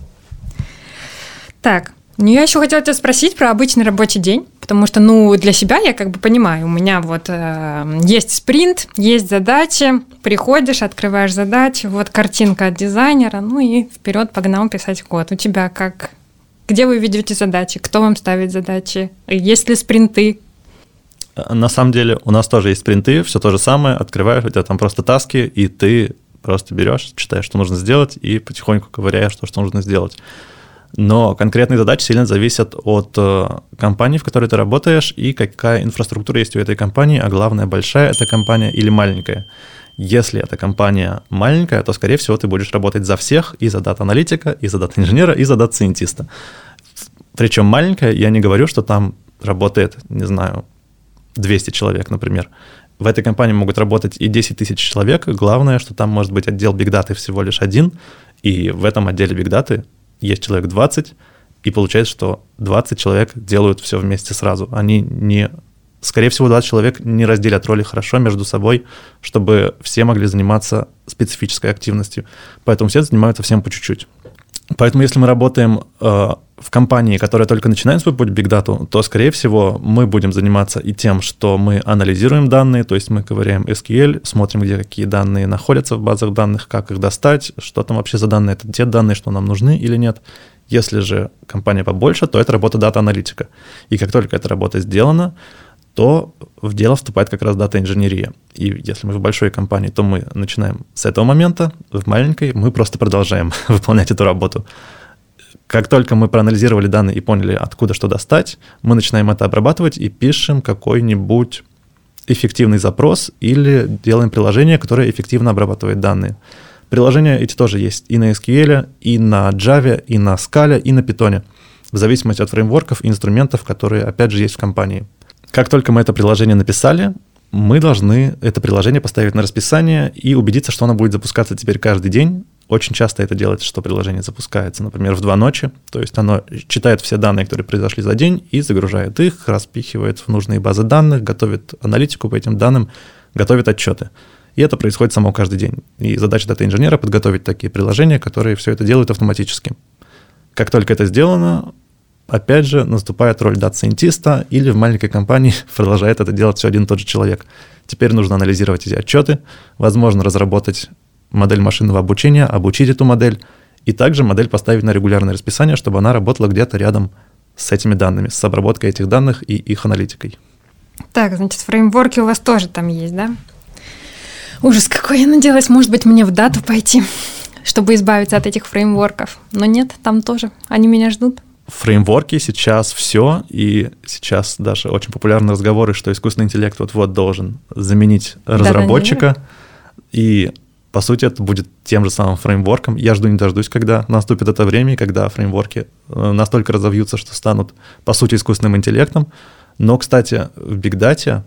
Так, ну я еще хотела тебя спросить про обычный рабочий день, потому что, ну, для себя я как бы понимаю, у меня вот э, есть спринт, есть задачи, приходишь, открываешь задачи, вот картинка от дизайнера, ну и вперед погнал писать код. У тебя как где вы ведете задачи? Кто вам ставит задачи? Есть ли спринты? На самом деле у нас тоже есть спринты, все то же самое, открываешь, у тебя там просто таски, и ты просто берешь, читаешь, что нужно сделать, и потихоньку ковыряешь то, что нужно сделать. Но конкретные задачи сильно зависят от э, компании, в которой ты работаешь, и какая инфраструктура есть у этой компании, а главное, большая эта компания или маленькая. Если эта компания маленькая, то, скорее всего, ты будешь работать за всех, и за дата-аналитика, и за дата-инженера, и за дата-сайентиста. Причем маленькая, я не говорю, что там работает, не знаю, 200 человек, например. В этой компании могут работать и 10 тысяч человек. Главное, что там может быть отдел бигдаты всего лишь один, и в этом отделе бигдаты есть человек 20, и получается, что 20 человек делают все вместе сразу. Они не скорее всего, 20 человек не разделят роли хорошо между собой, чтобы все могли заниматься специфической активностью. Поэтому все занимаются всем по чуть-чуть. Поэтому если мы работаем э, в компании, которая только начинает свой путь Big Data, то, скорее всего, мы будем заниматься и тем, что мы анализируем данные, то есть мы ковыряем SQL, смотрим, где какие данные находятся в базах данных, как их достать, что там вообще за данные, это те данные, что нам нужны или нет. Если же компания побольше, то это работа дата-аналитика. И как только эта работа сделана, то в дело вступает как раз дата-инженерия. И если мы в большой компании, то мы начинаем с этого момента, в маленькой мы просто продолжаем выполнять эту работу. Как только мы проанализировали данные и поняли, откуда что достать, мы начинаем это обрабатывать и пишем какой-нибудь эффективный запрос или делаем приложение, которое эффективно обрабатывает данные. Приложения эти тоже есть и на SQL, и на Java, и на Scala, и на Python, в зависимости от фреймворков и инструментов, которые, опять же, есть в компании. Как только мы это приложение написали, мы должны это приложение поставить на расписание и убедиться, что оно будет запускаться теперь каждый день, очень часто это делается, что приложение запускается, например, в 2 ночи, то есть оно читает все данные, которые произошли за день, и загружает их, распихивает в нужные базы данных, готовит аналитику по этим данным, готовит отчеты. И это происходит само каждый день. И задача дата-инженера — подготовить такие приложения, которые все это делают автоматически. Как только это сделано, опять же, наступает роль дата-сайентиста, или в маленькой компании продолжает это делать все один и тот же человек. Теперь нужно анализировать эти отчеты, возможно, разработать модель машинного обучения, обучить эту модель, и также модель поставить на регулярное расписание, чтобы она работала где-то рядом с этими данными, с обработкой этих данных и их аналитикой. Так, значит, фреймворки у вас тоже там есть, да? Ужас какой, я надеялась, может быть, мне в дату пойти, чтобы избавиться от этих фреймворков. Но нет, там тоже. Они меня ждут. Фреймворки сейчас все, и сейчас даже очень популярны разговоры, что искусственный интеллект вот-вот должен заменить разработчика. Да, и по сути, это будет тем же самым фреймворком. Я жду не дождусь, когда наступит это время, когда фреймворки э, настолько разовьются, что станут, по сути, искусственным интеллектом. Но, кстати, в Big Data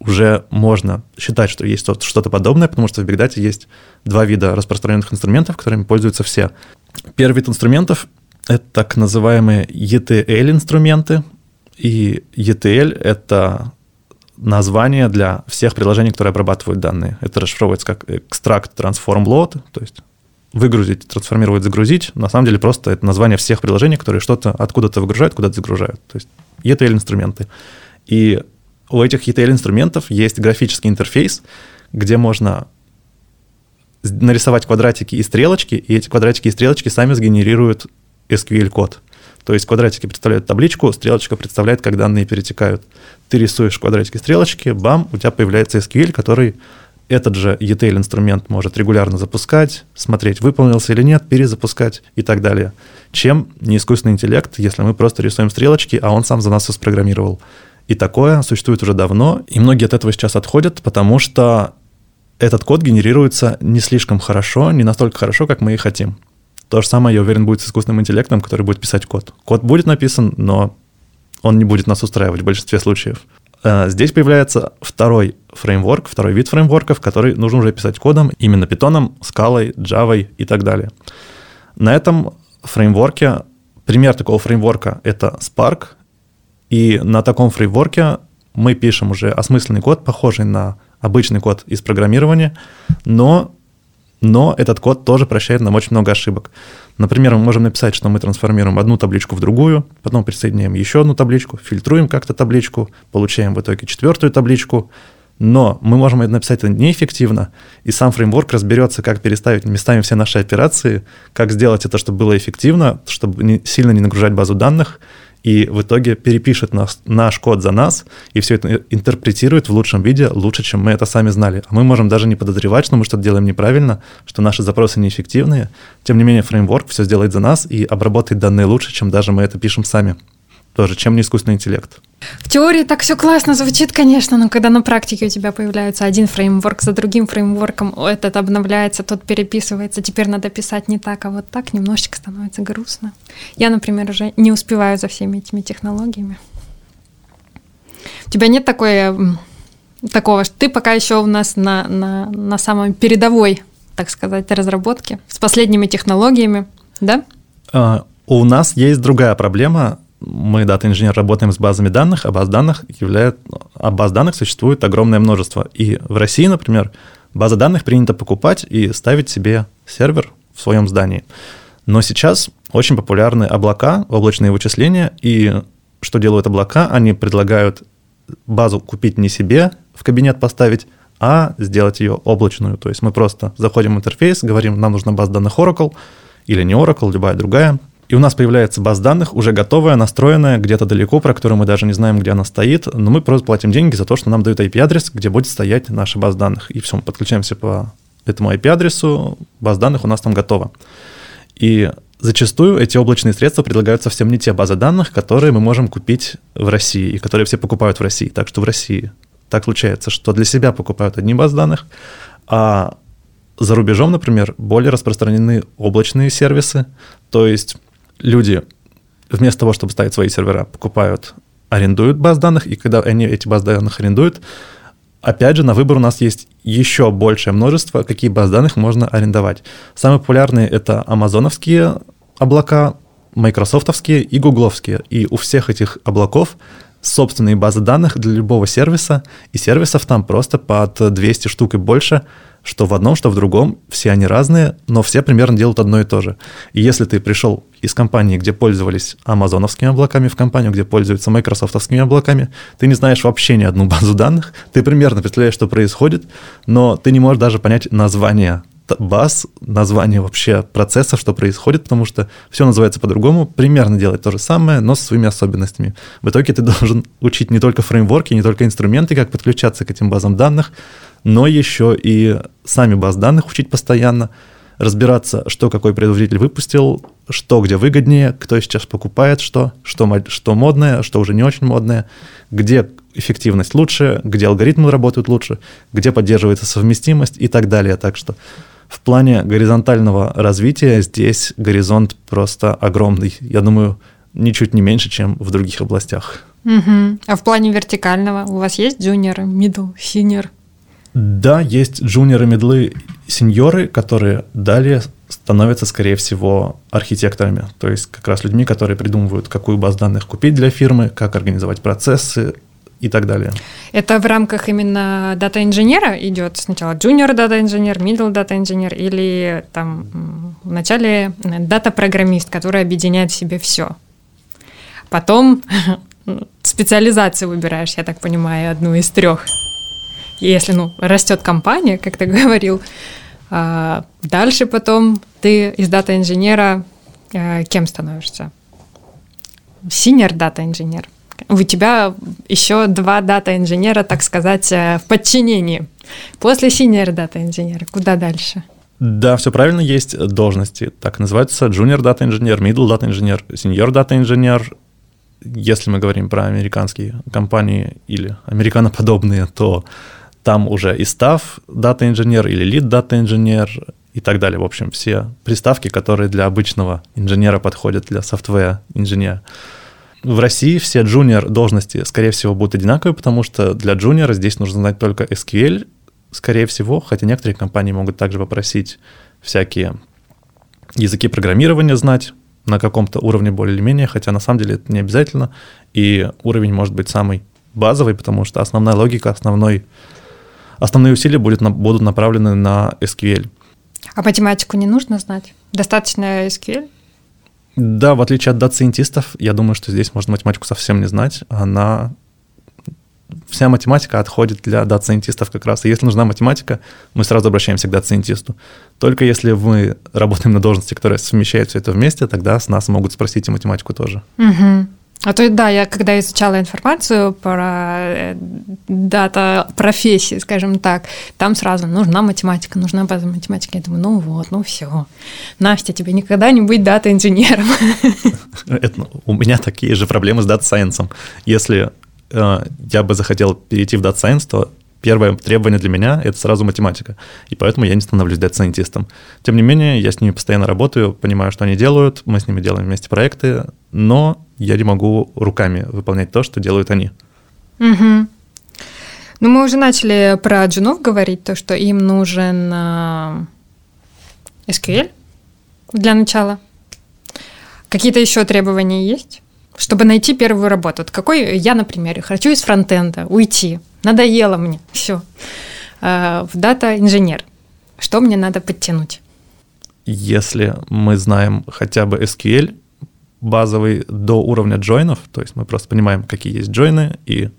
уже можно считать, что есть что-то подобное, потому что в Big Data есть два вида распространенных инструментов, которыми пользуются все. Первый вид инструментов — это так называемые ETL-инструменты, и ETL — это название для всех приложений, которые обрабатывают данные. Это расшифровывается как extract, transform, load, то есть выгрузить, трансформировать, загрузить. На самом деле просто это название всех приложений, которые что-то откуда-то выгружают, куда-то загружают. То есть ETL-инструменты. И у этих ETL-инструментов есть графический интерфейс, где можно нарисовать квадратики и стрелочки, и эти квадратики и стрелочки сами сгенерируют SQL-код. То есть квадратики представляют табличку, стрелочка представляет, как данные перетекают. Ты рисуешь квадратики стрелочки, бам, у тебя появляется SQL, который этот же ETL-инструмент может регулярно запускать, смотреть, выполнился или нет, перезапускать и так далее. Чем не искусственный интеллект, если мы просто рисуем стрелочки, а он сам за нас все спрограммировал. И такое существует уже давно, и многие от этого сейчас отходят, потому что этот код генерируется не слишком хорошо, не настолько хорошо, как мы и хотим. То же самое, я уверен, будет с искусственным интеллектом, который будет писать код. Код будет написан, но он не будет нас устраивать в большинстве случаев. Э, здесь появляется второй фреймворк, второй вид фреймворков, который нужно уже писать кодом, именно питоном, скалой, Java и так далее. На этом фреймворке, пример такого фреймворка — это Spark, и на таком фреймворке мы пишем уже осмысленный код, похожий на обычный код из программирования, но, но этот код тоже прощает нам очень много ошибок. Например, мы можем написать, что мы трансформируем одну табличку в другую, потом присоединяем еще одну табличку, фильтруем как-то табличку, получаем в итоге четвертую табличку, но мы можем написать это неэффективно, и сам фреймворк разберется, как переставить местами все наши операции, как сделать это, чтобы было эффективно, чтобы сильно не нагружать базу данных, и в итоге перепишет наш, наш код за нас, и все это интерпретирует в лучшем виде лучше, чем мы это сами знали. А мы можем даже не подозревать, что мы что-то делаем неправильно, что наши запросы неэффективные. Тем не менее, фреймворк все сделает за нас и обработает данные лучше, чем даже мы это пишем сами тоже, чем не искусственный интеллект. В теории так все классно звучит, конечно, но когда на практике у тебя появляется один фреймворк за другим фреймворком, этот обновляется, тот переписывается, теперь надо писать не так, а вот так, немножечко становится грустно. Я, например, уже не успеваю за всеми этими технологиями. У тебя нет такой, такого, что ты пока еще у нас на, на, на самой передовой, так сказать, разработке с последними технологиями, да? Uh, у нас есть другая проблема мы, дата-инженер, работаем с базами данных, а баз данных являет, а баз данных существует огромное множество. И в России, например, базы данных принято покупать и ставить себе сервер в своем здании. Но сейчас очень популярны облака, облачные вычисления, и что делают облака? Они предлагают базу купить не себе, в кабинет поставить, а сделать ее облачную. То есть мы просто заходим в интерфейс, говорим, нам нужна база данных Oracle, или не Oracle, любая другая, и у нас появляется база данных, уже готовая, настроенная, где-то далеко, про которую мы даже не знаем, где она стоит, но мы просто платим деньги за то, что нам дают IP-адрес, где будет стоять наша база данных. И все, мы подключаемся по этому IP-адресу, база данных у нас там готова. И зачастую эти облачные средства предлагают совсем не те базы данных, которые мы можем купить в России, и которые все покупают в России. Так что в России так случается, что для себя покупают одни базы данных, а за рубежом, например, более распространены облачные сервисы, то есть люди вместо того, чтобы ставить свои сервера, покупают, арендуют баз данных, и когда они эти базы данных арендуют, Опять же, на выбор у нас есть еще большее множество, какие базы данных можно арендовать. Самые популярные это амазоновские облака, майкрософтовские и гугловские. И у всех этих облаков собственные базы данных для любого сервиса, и сервисов там просто под 200 штук и больше – что в одном, что в другом, все они разные, но все примерно делают одно и то же. И если ты пришел из компании, где пользовались амазоновскими облаками, в компанию, где пользуются майкрософтовскими облаками, ты не знаешь вообще ни одну базу данных, ты примерно представляешь, что происходит, но ты не можешь даже понять название баз, название вообще процесса, что происходит, потому что все называется по-другому, примерно делать то же самое, но со своими особенностями. В итоге ты должен учить не только фреймворки, не только инструменты, как подключаться к этим базам данных, но еще и сами баз данных учить постоянно, разбираться, что какой предваритель выпустил, что где выгоднее, кто сейчас покупает что, что, что модное, что уже не очень модное, где эффективность лучше, где алгоритмы работают лучше, где поддерживается совместимость и так далее. Так что в плане горизонтального развития здесь горизонт просто огромный. Я думаю, ничуть не меньше, чем в других областях. Угу. А в плане вертикального у вас есть junior, middle, senior? Да, есть джуниоры, медлы, сеньоры, которые далее становятся, скорее всего, архитекторами, то есть как раз людьми, которые придумывают, какую базу данных купить для фирмы, как организовать процессы и так далее. Это в рамках именно дата-инженера идет сначала junior дата-инженер, middle дата-инженер или там в начале дата-программист, который объединяет в себе все. Потом специализацию выбираешь, я так понимаю, одну из трех если, ну, растет компания, как ты говорил, а дальше потом ты из дата-инженера э, кем становишься? Senior дата-инженер. У тебя еще два дата-инженера, так сказать, э, в подчинении. После senior дата-инженера куда дальше? Да, все правильно, есть должности. Так называются junior дата инженер, middle дата инженер, senior дата инженер. Если мы говорим про американские компании или американоподобные, то там уже и став дата-инженер или лид дата-инженер и так далее. В общем, все приставки, которые для обычного инженера подходят, для софтвера инженера. В России все джуниор должности, скорее всего, будут одинаковые, потому что для джуниора здесь нужно знать только SQL, скорее всего, хотя некоторые компании могут также попросить всякие языки программирования знать на каком-то уровне более или менее, хотя на самом деле это не обязательно, и уровень может быть самый базовый, потому что основная логика, основной основные усилия будут, будут направлены на SQL. А математику не нужно знать? Достаточно SQL? Да, в отличие от дата-сайентистов, я думаю, что здесь можно математику совсем не знать. Она вся математика отходит для дата-сайентистов как раз. И если нужна математика, мы сразу обращаемся к дата-сайентисту. Только если мы работаем на должности, которая совмещает все это вместе, тогда с нас могут спросить и математику тоже. Угу. А то да, я когда изучала информацию про э, data профессии, скажем так, там сразу нужна математика, нужна база математики. Я думаю, ну вот, ну все. Настя, тебе никогда не быть дата-инженером. У меня такие же проблемы с data science ом. Если э, я бы захотел перейти в data science, то первое требование для меня — это сразу математика. И поэтому я не становлюсь дата-сайентистом. Тем не менее, я с ними постоянно работаю, понимаю, что они делают, мы с ними делаем вместе проекты, но я не могу руками выполнять то, что делают они. Угу. Ну, мы уже начали про джунов говорить, то, что им нужен SQL для начала. Какие-то еще требования есть? Чтобы найти первую работу. Вот какой я, например, хочу из фронтенда уйти. Надоело мне. Все. Э, в дата-инженер. Что мне надо подтянуть? Если мы знаем хотя бы SQL, базовый до уровня джойнов, то есть мы просто понимаем, какие есть джойны, и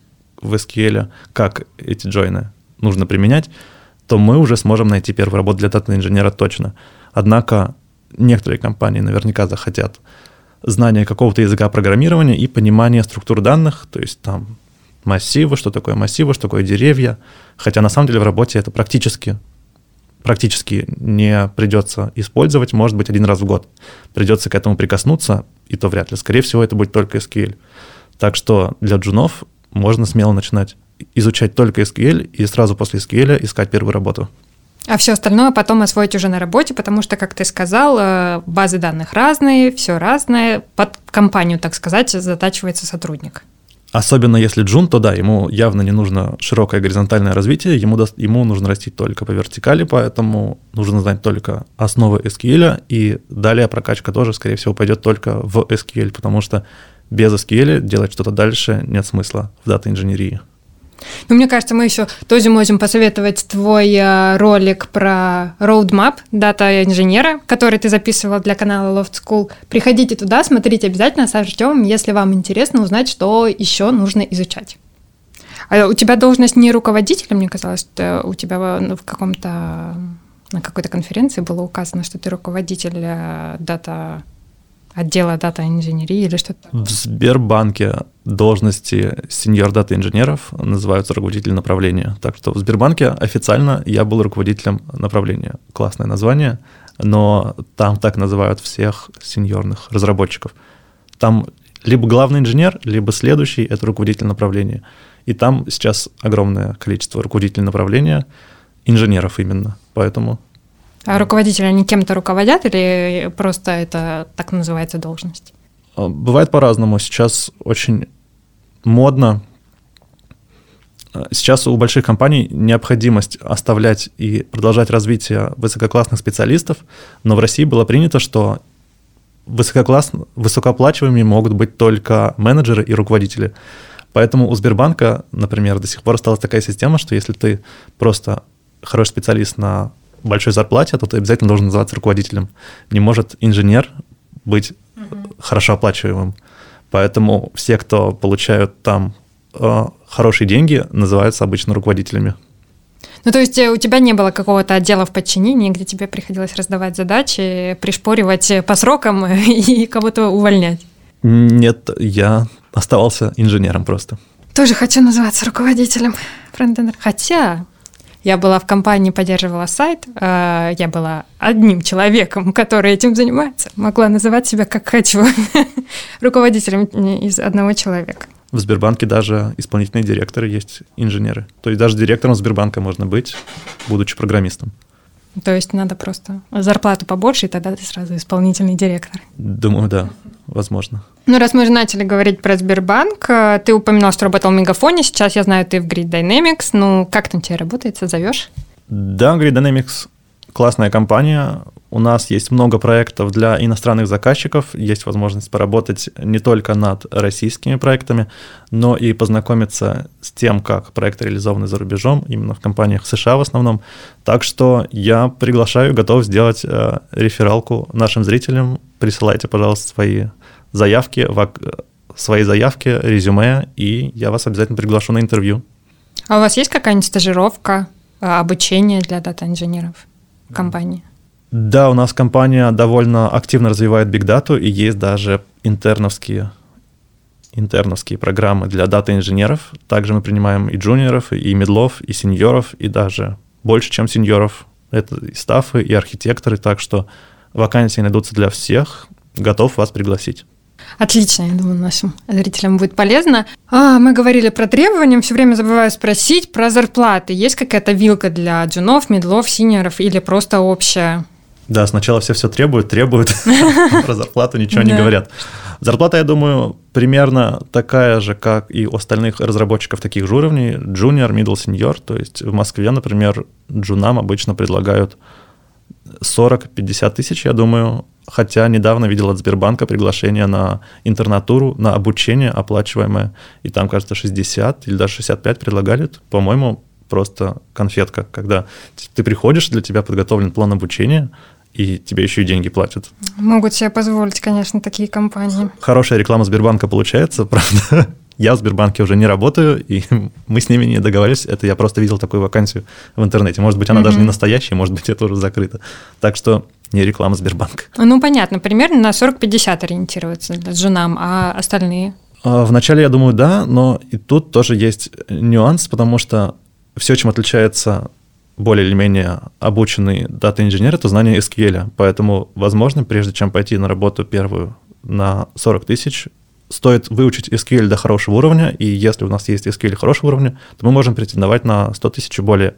в SQL, как эти джойны нужно применять, то мы уже сможем найти первую работу для дата-инженера точно. Однако некоторые компании наверняка захотят знания какого-то языка программирования и понимания структур данных, то есть там массивы, что такое массивы, что такое деревья, хотя на самом деле в работе это практически практически не придется использовать, может быть, один раз в год. Придется к этому прикоснуться, и то вряд ли. Скорее всего, это будет только SQL. Так что для джунов можно смело начинать изучать только SQL и сразу после SQL искать первую работу. А все остальное потом освоить уже на работе, потому что, как ты сказал, базы данных разные, все разное. Под компанию, так сказать, затачивается сотрудник. Особенно если джун, то да, ему явно не нужно широкое горизонтальное развитие, ему, до, ему нужно расти только по вертикали, поэтому нужно знать только основы SQL, и далее прокачка тоже, скорее всего, пойдет только в SQL, потому что без SQL делать что-то дальше нет смысла в дата-инженерии. Ну, мне кажется, мы еще тоже можем посоветовать твой э, ролик про roadmap дата-инженера, который ты записывал для канала Loft School. Приходите туда, смотрите обязательно с Артемом, если вам интересно узнать, что еще нужно изучать. А у тебя должность не руководителя, мне казалось, что у тебя ну, в каком-то на какой-то конференции было указано, что ты руководитель э, дата отдела дата-инженерии или что-то В Сбербанке должности сеньор дата-инженеров называются руководитель направления. Так что в Сбербанке официально я был руководителем направления. Классное название, но там так называют всех сеньорных разработчиков. Там либо главный инженер, либо следующий — это руководитель направления. И там сейчас огромное количество руководителей направления, инженеров именно. Поэтому а руководители, они кем-то руководят или просто это так называется должность? А, бывает по-разному. Сейчас очень модно. А, сейчас у больших компаний необходимость оставлять и продолжать развитие высококлассных специалистов, но в России было принято, что высококласс... высокооплачиваемыми могут быть только менеджеры и руководители. Поэтому у Сбербанка, например, до сих пор осталась такая система, что если ты просто хороший специалист на большой зарплате, то ты обязательно должен называться руководителем. Не может инженер быть угу. хорошо оплачиваемым. Поэтому все, кто получают там э, хорошие деньги, называются обычно руководителями. Ну, то есть э, у тебя не было какого-то отдела в подчинении, где тебе приходилось раздавать задачи, пришпоривать по срокам и кого-то увольнять? Нет, я оставался инженером просто. Тоже хочу называться руководителем фронтендера. Хотя я была в компании, поддерживала сайт, э, я была одним человеком, который этим занимается. Могла называть себя как хочу, руководителем из одного человека. В Сбербанке даже исполнительные директоры есть инженеры. То есть даже директором Сбербанка можно быть, будучи программистом. То есть надо просто зарплату побольше, и тогда ты сразу исполнительный директор. Думаю, да, возможно. Ну, раз мы уже начали говорить про Сбербанк, э, ты упоминал, что работал в Мегафоне, сейчас я знаю, ты в Grid Dynamics. Ну, как там тебе работает, зовешь? Да, Grid Dynamics классная компания. У нас есть много проектов для иностранных заказчиков. Есть возможность поработать не только над российскими проектами, но и познакомиться с тем, как проекты реализованы за рубежом, именно в компаниях США в основном. Так что я приглашаю, готов сделать э, рефералку нашим зрителям. Присылайте, пожалуйста, свои заявки, свои заявки, резюме, и я вас обязательно приглашу на интервью. А у вас есть какая-нибудь стажировка, а, обучение для дата-инженеров компании? Да, у нас компания довольно активно развивает бигдату, и есть даже интерновские интерновские программы для дата-инженеров. Также мы принимаем и джуниоров, и мидлов, и сеньоров, и даже больше, чем сеньоров. Это и стафы, и архитекторы, так что вакансии найдутся для всех. Готов вас пригласить. Отлично, я думаю, нашим зрителям будет полезно. А, мы говорили про требования, все время забываю спросить про зарплаты. Есть какая-то вилка для джунов, мидлов, сеньоров или просто общая? Да, сначала все все требуют, требуют, про зарплату ничего не говорят. Зарплата, я думаю, примерно такая же, как и у остальных разработчиков таких же уровней, junior, middle, senior. То есть в Москве, например, джунам обычно предлагают 40-50 тысяч, я думаю, хотя недавно видел от Сбербанка приглашение на интернатуру, на обучение оплачиваемое, и там, кажется, 60 или даже 65 предлагали, по-моему, просто конфетка, когда ты приходишь, для тебя подготовлен план обучения, и тебе еще и деньги платят. Могут себе позволить, конечно, такие компании. Хорошая реклама Сбербанка получается, правда. Я в Сбербанке уже не работаю, и мы с ними не договорились. Это я просто видел такую вакансию в интернете. Может быть, она mm-hmm. даже не настоящая, может быть, это уже закрыто. Так что не реклама Сбербанка. Ну, понятно, примерно на 40-50 ориентируется для женам, а остальные? А, вначале, я думаю, да, но и тут тоже есть нюанс, потому что все, чем отличается более или менее обученный дата-инженер, это знание SQL. Поэтому, возможно, прежде чем пойти на работу первую на 40 тысяч, стоит выучить SQL до хорошего уровня, и если у нас есть SQL хорошего уровня, то мы можем претендовать на 100 тысяч и более.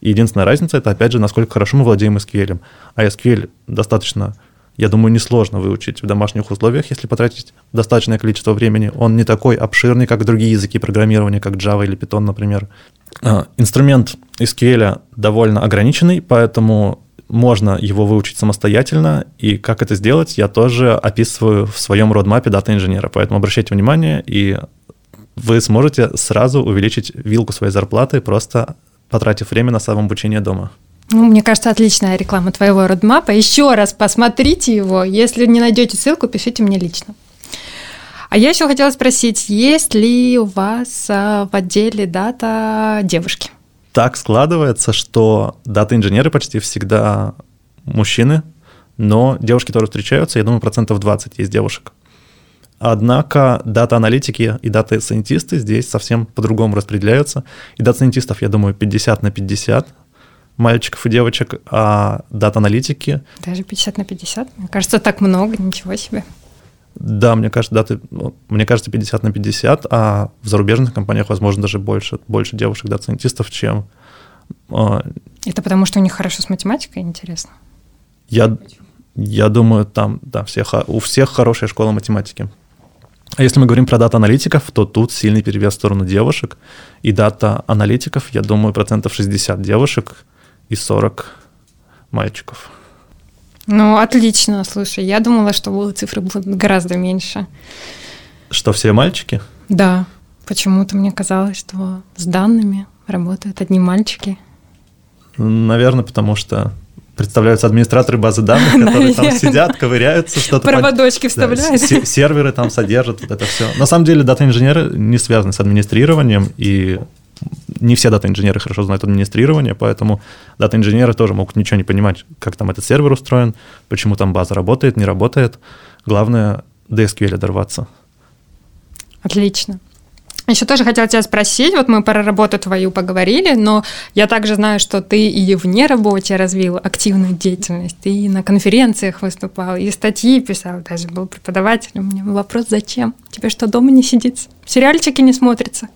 И единственная разница — это, опять же, насколько хорошо мы владеем SQL. А SQL достаточно я думаю, несложно выучить в домашних условиях, если потратить достаточное количество времени. Он не такой обширный, как другие языки программирования, как Java или Python, например. А, инструмент SQL довольно ограниченный, поэтому можно его выучить самостоятельно, и как это сделать, я тоже описываю в своем родмапе дата-инженера, поэтому обращайте внимание, и вы сможете сразу увеличить вилку своей зарплаты, просто потратив время на самообучение дома. Ну, мне кажется, отличная реклама твоего roadmap а. Еще раз посмотрите его. Если не найдете ссылку, пишите мне лично. А я еще хотела спросить, есть ли у вас а, в отделе data девушки? Так складывается, что дата-инженеры почти всегда мужчины, но девушки тоже встречаются, я думаю, процентов 20 есть девушек. Однако дата-аналитики и дата-сайентисты здесь совсем по-другому распределяются. И дата-сайентистов, я думаю, 50 на 50, мальчиков и девочек, а дата-аналитики... Даже 50 на 50? Мне кажется, так много, ничего себе. Да, мне кажется, даты, ну, мне кажется, 50 на 50, а в зарубежных компаниях, возможно, даже больше, больше девушек дата-сайентистов, чем... Э, Это потому, что у них хорошо с математикой, интересно? Я, я думаю, там, да, всех, у всех хорошая школа математики. А если мы говорим про дата-аналитиков, то тут сильный перевес в сторону девушек. И дата-аналитиков, я думаю, процентов 60 девушек и 40 мальчиков. Ну, отлично, слушай, я думала, что цифры будут гораздо меньше. Что, все мальчики? Да, почему-то мне казалось, что с данными работают одни мальчики. Наверное, потому что представляются администраторы базы данных, которые там сидят, ковыряются, что-то... Проводочки вставляют. серверы там содержат, вот это все. На самом деле дата-инженеры не связаны с администрированием, и не все дата-инженеры хорошо знают администрирование, поэтому дата-инженеры тоже могут ничего не понимать, как там этот сервер устроен, почему там база работает, не работает. Главное до SQL дорваться. Отлично. Еще тоже хотела тебя спросить, вот мы про работу твою поговорили, но я также знаю, что ты и вне работе развил активную деятельность, ты и на конференциях выступал, и статьи писал, даже был преподавателем. У меня вопрос, зачем? Тебе что, дома не сидится? Сериальчики не смотрятся?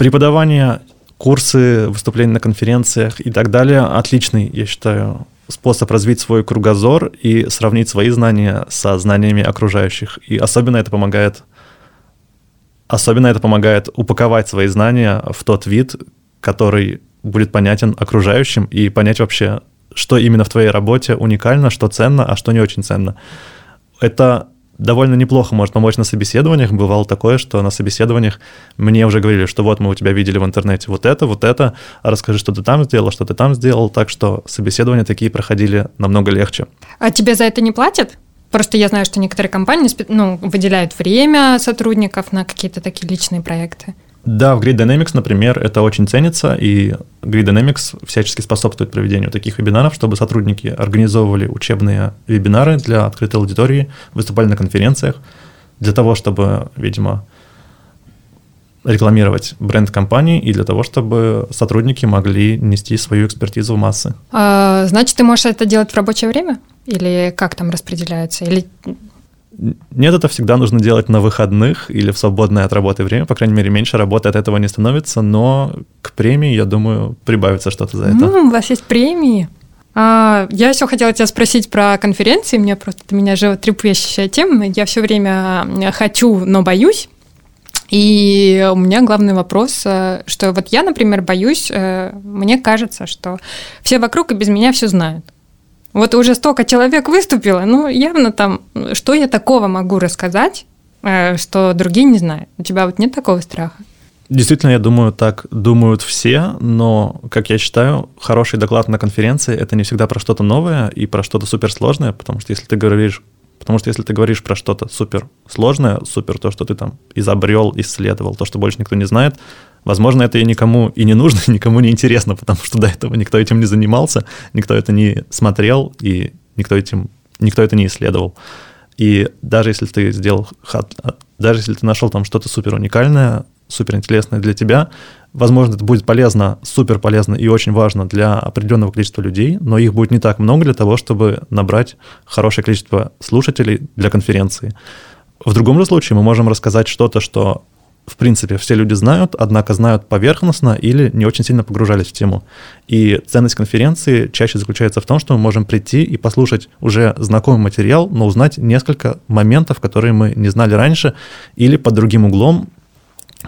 Преподавание, курсы, выступления на конференциях и так далее – отличный, я считаю, способ развить свой кругозор и сравнить свои знания со знаниями окружающих. И особенно это помогает Особенно это помогает упаковать свои знания в тот вид, который будет понятен окружающим и понять вообще, что именно в твоей работе уникально, что ценно, а что не очень ценно. Это довольно неплохо может помочь на собеседованиях. Бывало такое, что на собеседованиях мне уже говорили, что вот мы у тебя видели в интернете вот это, вот это, а расскажи, что ты там сделал, что ты там сделал. Так что собеседования такие проходили намного легче. А тебе за это не платят? Просто я знаю, что некоторые компании ну, выделяют время сотрудников на какие-то такие личные проекты. Да, в Grid Dynamics, например, это очень ценится, и Grid Dynamics всячески способствует проведению таких вебинаров, чтобы сотрудники организовывали учебные вебинары для открытой аудитории, выступали на конференциях, для того, чтобы, видимо, рекламировать бренд компании и для того, чтобы сотрудники могли нести свою экспертизу в массы. А, значит, ты можешь это делать в рабочее время? Или как там распределяется? Или нет, это всегда нужно делать на выходных или в свободное от работы время. По крайней мере, меньше работы от этого не становится, но к премии, я думаю, прибавится что-то за это. Ну, у вас есть премии. А, я еще хотела тебя спросить про конференции. Мне просто это меня животрепещущая тема. Я все время хочу, но боюсь. И у меня главный вопрос, э, что вот я, например, боюсь, э, мне кажется, что все вокруг и без меня все знают. Вот уже столько человек выступило, ну, явно там, что я такого могу рассказать, э, что другие не знают. У тебя вот нет такого страха? Действительно, я думаю, так думают все, но, как я считаю, хороший доклад на конференции — это не всегда про что-то новое и про что-то суперсложное, потому что если ты говоришь Потому что если ты говоришь про что-то супер сложное, супер то, что ты там изобрел, исследовал, то, что больше никто не знает, возможно, это и никому и не нужно, и никому не интересно, потому что до этого никто этим не занимался, никто это не смотрел, и никто этим, никто это не исследовал. И даже если ты сделал, даже если ты нашел там что-то супер уникальное, супер интересное для тебя, Возможно, это будет полезно, супер полезно и очень важно для определенного количества людей, но их будет не так много для того, чтобы набрать хорошее количество слушателей для конференции. В другом же случае мы можем рассказать что-то, что в принципе, все люди знают, однако знают поверхностно или не очень сильно погружались в тему. И ценность конференции чаще заключается в том, что мы можем прийти и послушать уже знакомый материал, но узнать несколько моментов, которые мы не знали раньше, или под другим углом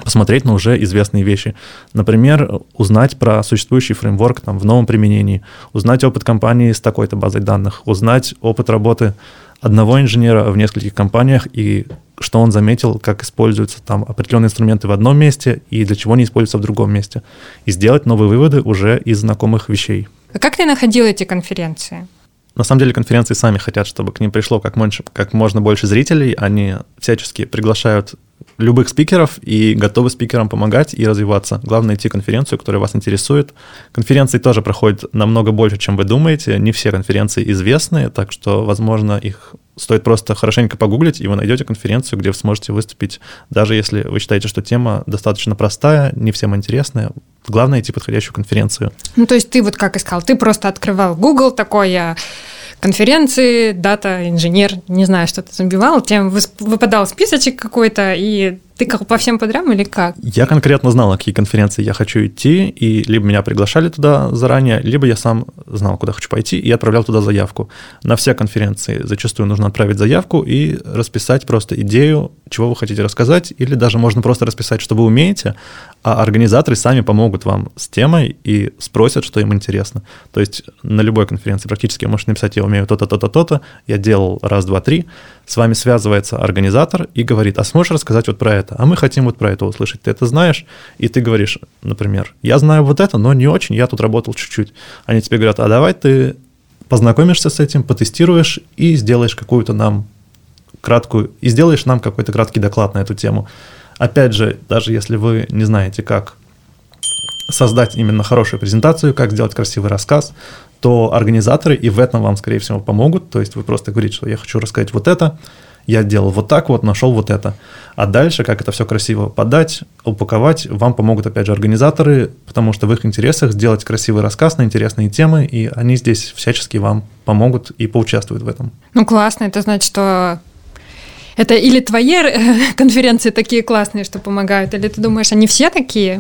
посмотреть на уже известные вещи. Например, узнать про существующий фреймворк там, в новом применении, узнать опыт компании с такой-то базой данных, узнать опыт работы одного инженера в нескольких компаниях и что он заметил, как используются там определенные инструменты в одном месте и для чего они используются в другом месте. И сделать новые выводы уже из знакомых вещей. А как ты находил эти конференции? На самом деле конференции сами хотят, чтобы к ним пришло как, больше, как можно больше зрителей. Они всячески приглашают любых спикеров и готовы спикерам помогать и развиваться. Главное найти конференцию, которая вас интересует. Конференции тоже проходят намного больше, чем вы думаете. Не все конференции известны, так что, возможно, их стоит просто хорошенько погуглить, и вы найдете конференцию, где вы сможете выступить, даже если вы считаете, что тема достаточно простая, не всем интересная. Главное найти подходящую конференцию. Ну, то есть ты вот как искал, ты просто открывал Google такой, я конференции, дата, инженер, не знаю, что ты забивал, тем выпадал списочек какой-то, и Тыкал по всем подрям или как? Я конкретно знал, на какие конференции я хочу идти, и либо меня приглашали туда заранее, либо я сам знал, куда хочу пойти, и отправлял туда заявку. На все конференции зачастую нужно отправить заявку и расписать просто идею, чего вы хотите рассказать, или даже можно просто расписать, что вы умеете, а организаторы сами помогут вам с темой и спросят, что им интересно. То есть на любой конференции практически можете написать, я умею то-то, то-то, то-то, я делал раз, два, три, с вами связывается организатор и говорит, а сможешь рассказать вот про это? А мы хотим вот про это услышать. Ты это знаешь? И ты говоришь, например, я знаю вот это, но не очень, я тут работал чуть-чуть. Они тебе говорят, а давай ты познакомишься с этим, потестируешь и сделаешь какую-то нам краткую, и сделаешь нам какой-то краткий доклад на эту тему. Опять же, даже если вы не знаете, как создать именно хорошую презентацию, как сделать красивый рассказ, то организаторы и в этом вам, скорее всего, помогут. То есть вы просто говорите, что я хочу рассказать вот это, я делал вот так вот, нашел вот это. А дальше, как это все красиво подать, упаковать, вам помогут, опять же, организаторы, потому что в их интересах сделать красивый рассказ на интересные темы, и они здесь всячески вам помогут и поучаствуют в этом. Ну, классно. Это значит, что это или твои э, конференции такие классные, что помогают, или ты думаешь, они все такие?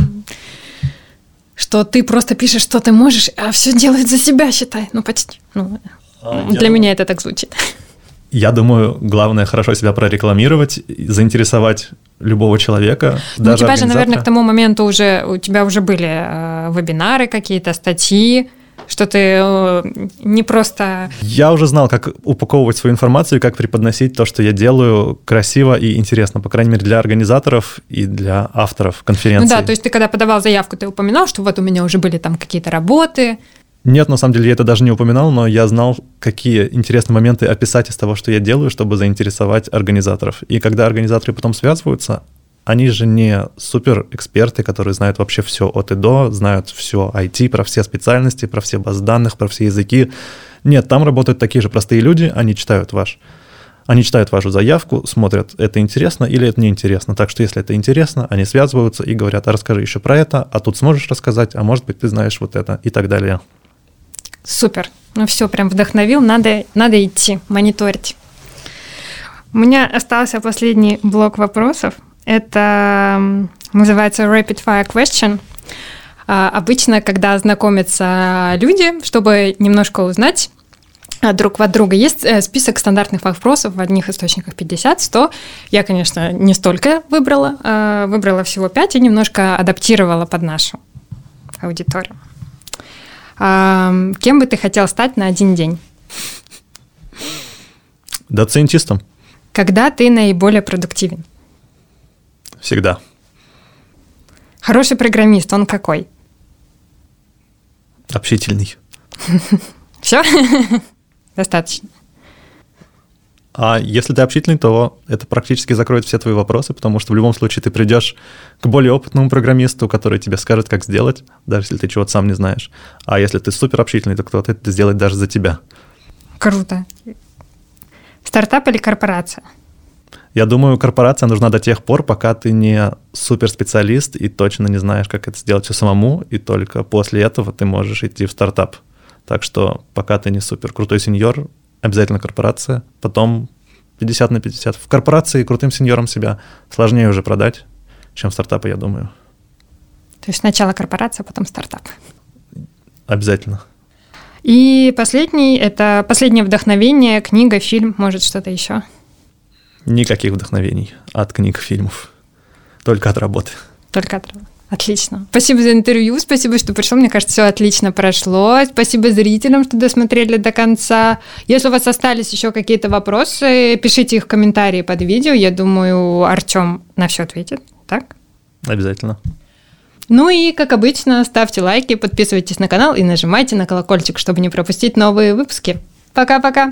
что ты просто пишешь, что ты можешь, а все делает за себя, считай. Ну, почти. Ну, а, для я... меня это так звучит. Я думаю, главное хорошо себя прорекламировать, заинтересовать любого человека. Ну, у тебя же, наверное, к тому моменту уже у тебя уже были э, вебинары какие-то, статьи что ты э, не просто... Я уже знал, как упаковывать свою информацию как преподносить то, что я делаю, красиво и интересно, по крайней мере, для организаторов и для авторов конференции. Ну да, то есть ты когда подавал заявку, ты упоминал, что вот у меня уже были там какие-то работы, нет, на самом деле я это даже не упоминал, но я знал, какие интересные моменты описать из того, что я делаю, чтобы заинтересовать организаторов. И когда организаторы потом связываются, они же не супер эксперты, которые знают вообще все от и до, знают все IT, про все специальности, про все базы данных, про все языки. Нет, там работают такие же простые люди, они читают ваш они читают вашу заявку, смотрят, это интересно или это неинтересно. Так что если это интересно, они связываются и говорят, а расскажи еще про это, а тут сможешь рассказать, а может быть ты знаешь вот это и так далее. Супер. Ну все, прям вдохновил, надо, надо идти, мониторить. У меня остался последний блок вопросов. Это называется Rapid Fire Question. А, обычно, когда знакомятся люди, чтобы немножко узнать друг от друга. Есть э, список стандартных вопросов в одних источниках 50, 100. Я, конечно, не столько выбрала, а, выбрала всего 5 и немножко адаптировала под нашу аудиторию. Кем бы ты хотел стать на один день? Доцентистом. Когда ты наиболее продуктивен? Всегда. Хороший программист, он какой? Общительный. Все? Достаточно. А если ты общительный, то это практически закроет все твои вопросы, потому что в любом случае ты придешь к более опытному программисту, который тебе скажет, как сделать, даже если ты чего-то сам не знаешь. А если ты супер общительный, то кто-то это сделает даже за тебя. Круто. Стартап или корпорация? Я думаю, корпорация нужна до тех пор, пока ты не суперспециалист и точно не знаешь, как это сделать все самому, и только после этого ты можешь идти в стартап. Так что пока ты не супер крутой сеньор, обязательно корпорация, потом 50 на 50. В корпорации крутым сеньором себя сложнее уже продать, чем стартапы, я думаю. То есть сначала корпорация, потом стартап. Обязательно. И последний – это последнее вдохновение, книга, фильм, может, что-то еще? Никаких вдохновений от книг, фильмов. Только от работы. Только от работы. Отлично. Спасибо за интервью, спасибо, что пришел. Мне кажется, все отлично прошло. Спасибо зрителям, что досмотрели до конца. Если у вас остались еще какие-то вопросы, пишите их в комментарии под видео. Я думаю, Артем на все ответит. Так? Обязательно. Ну и, как обычно, ставьте лайки, подписывайтесь на канал и нажимайте на колокольчик, чтобы не пропустить новые выпуски. Пока-пока!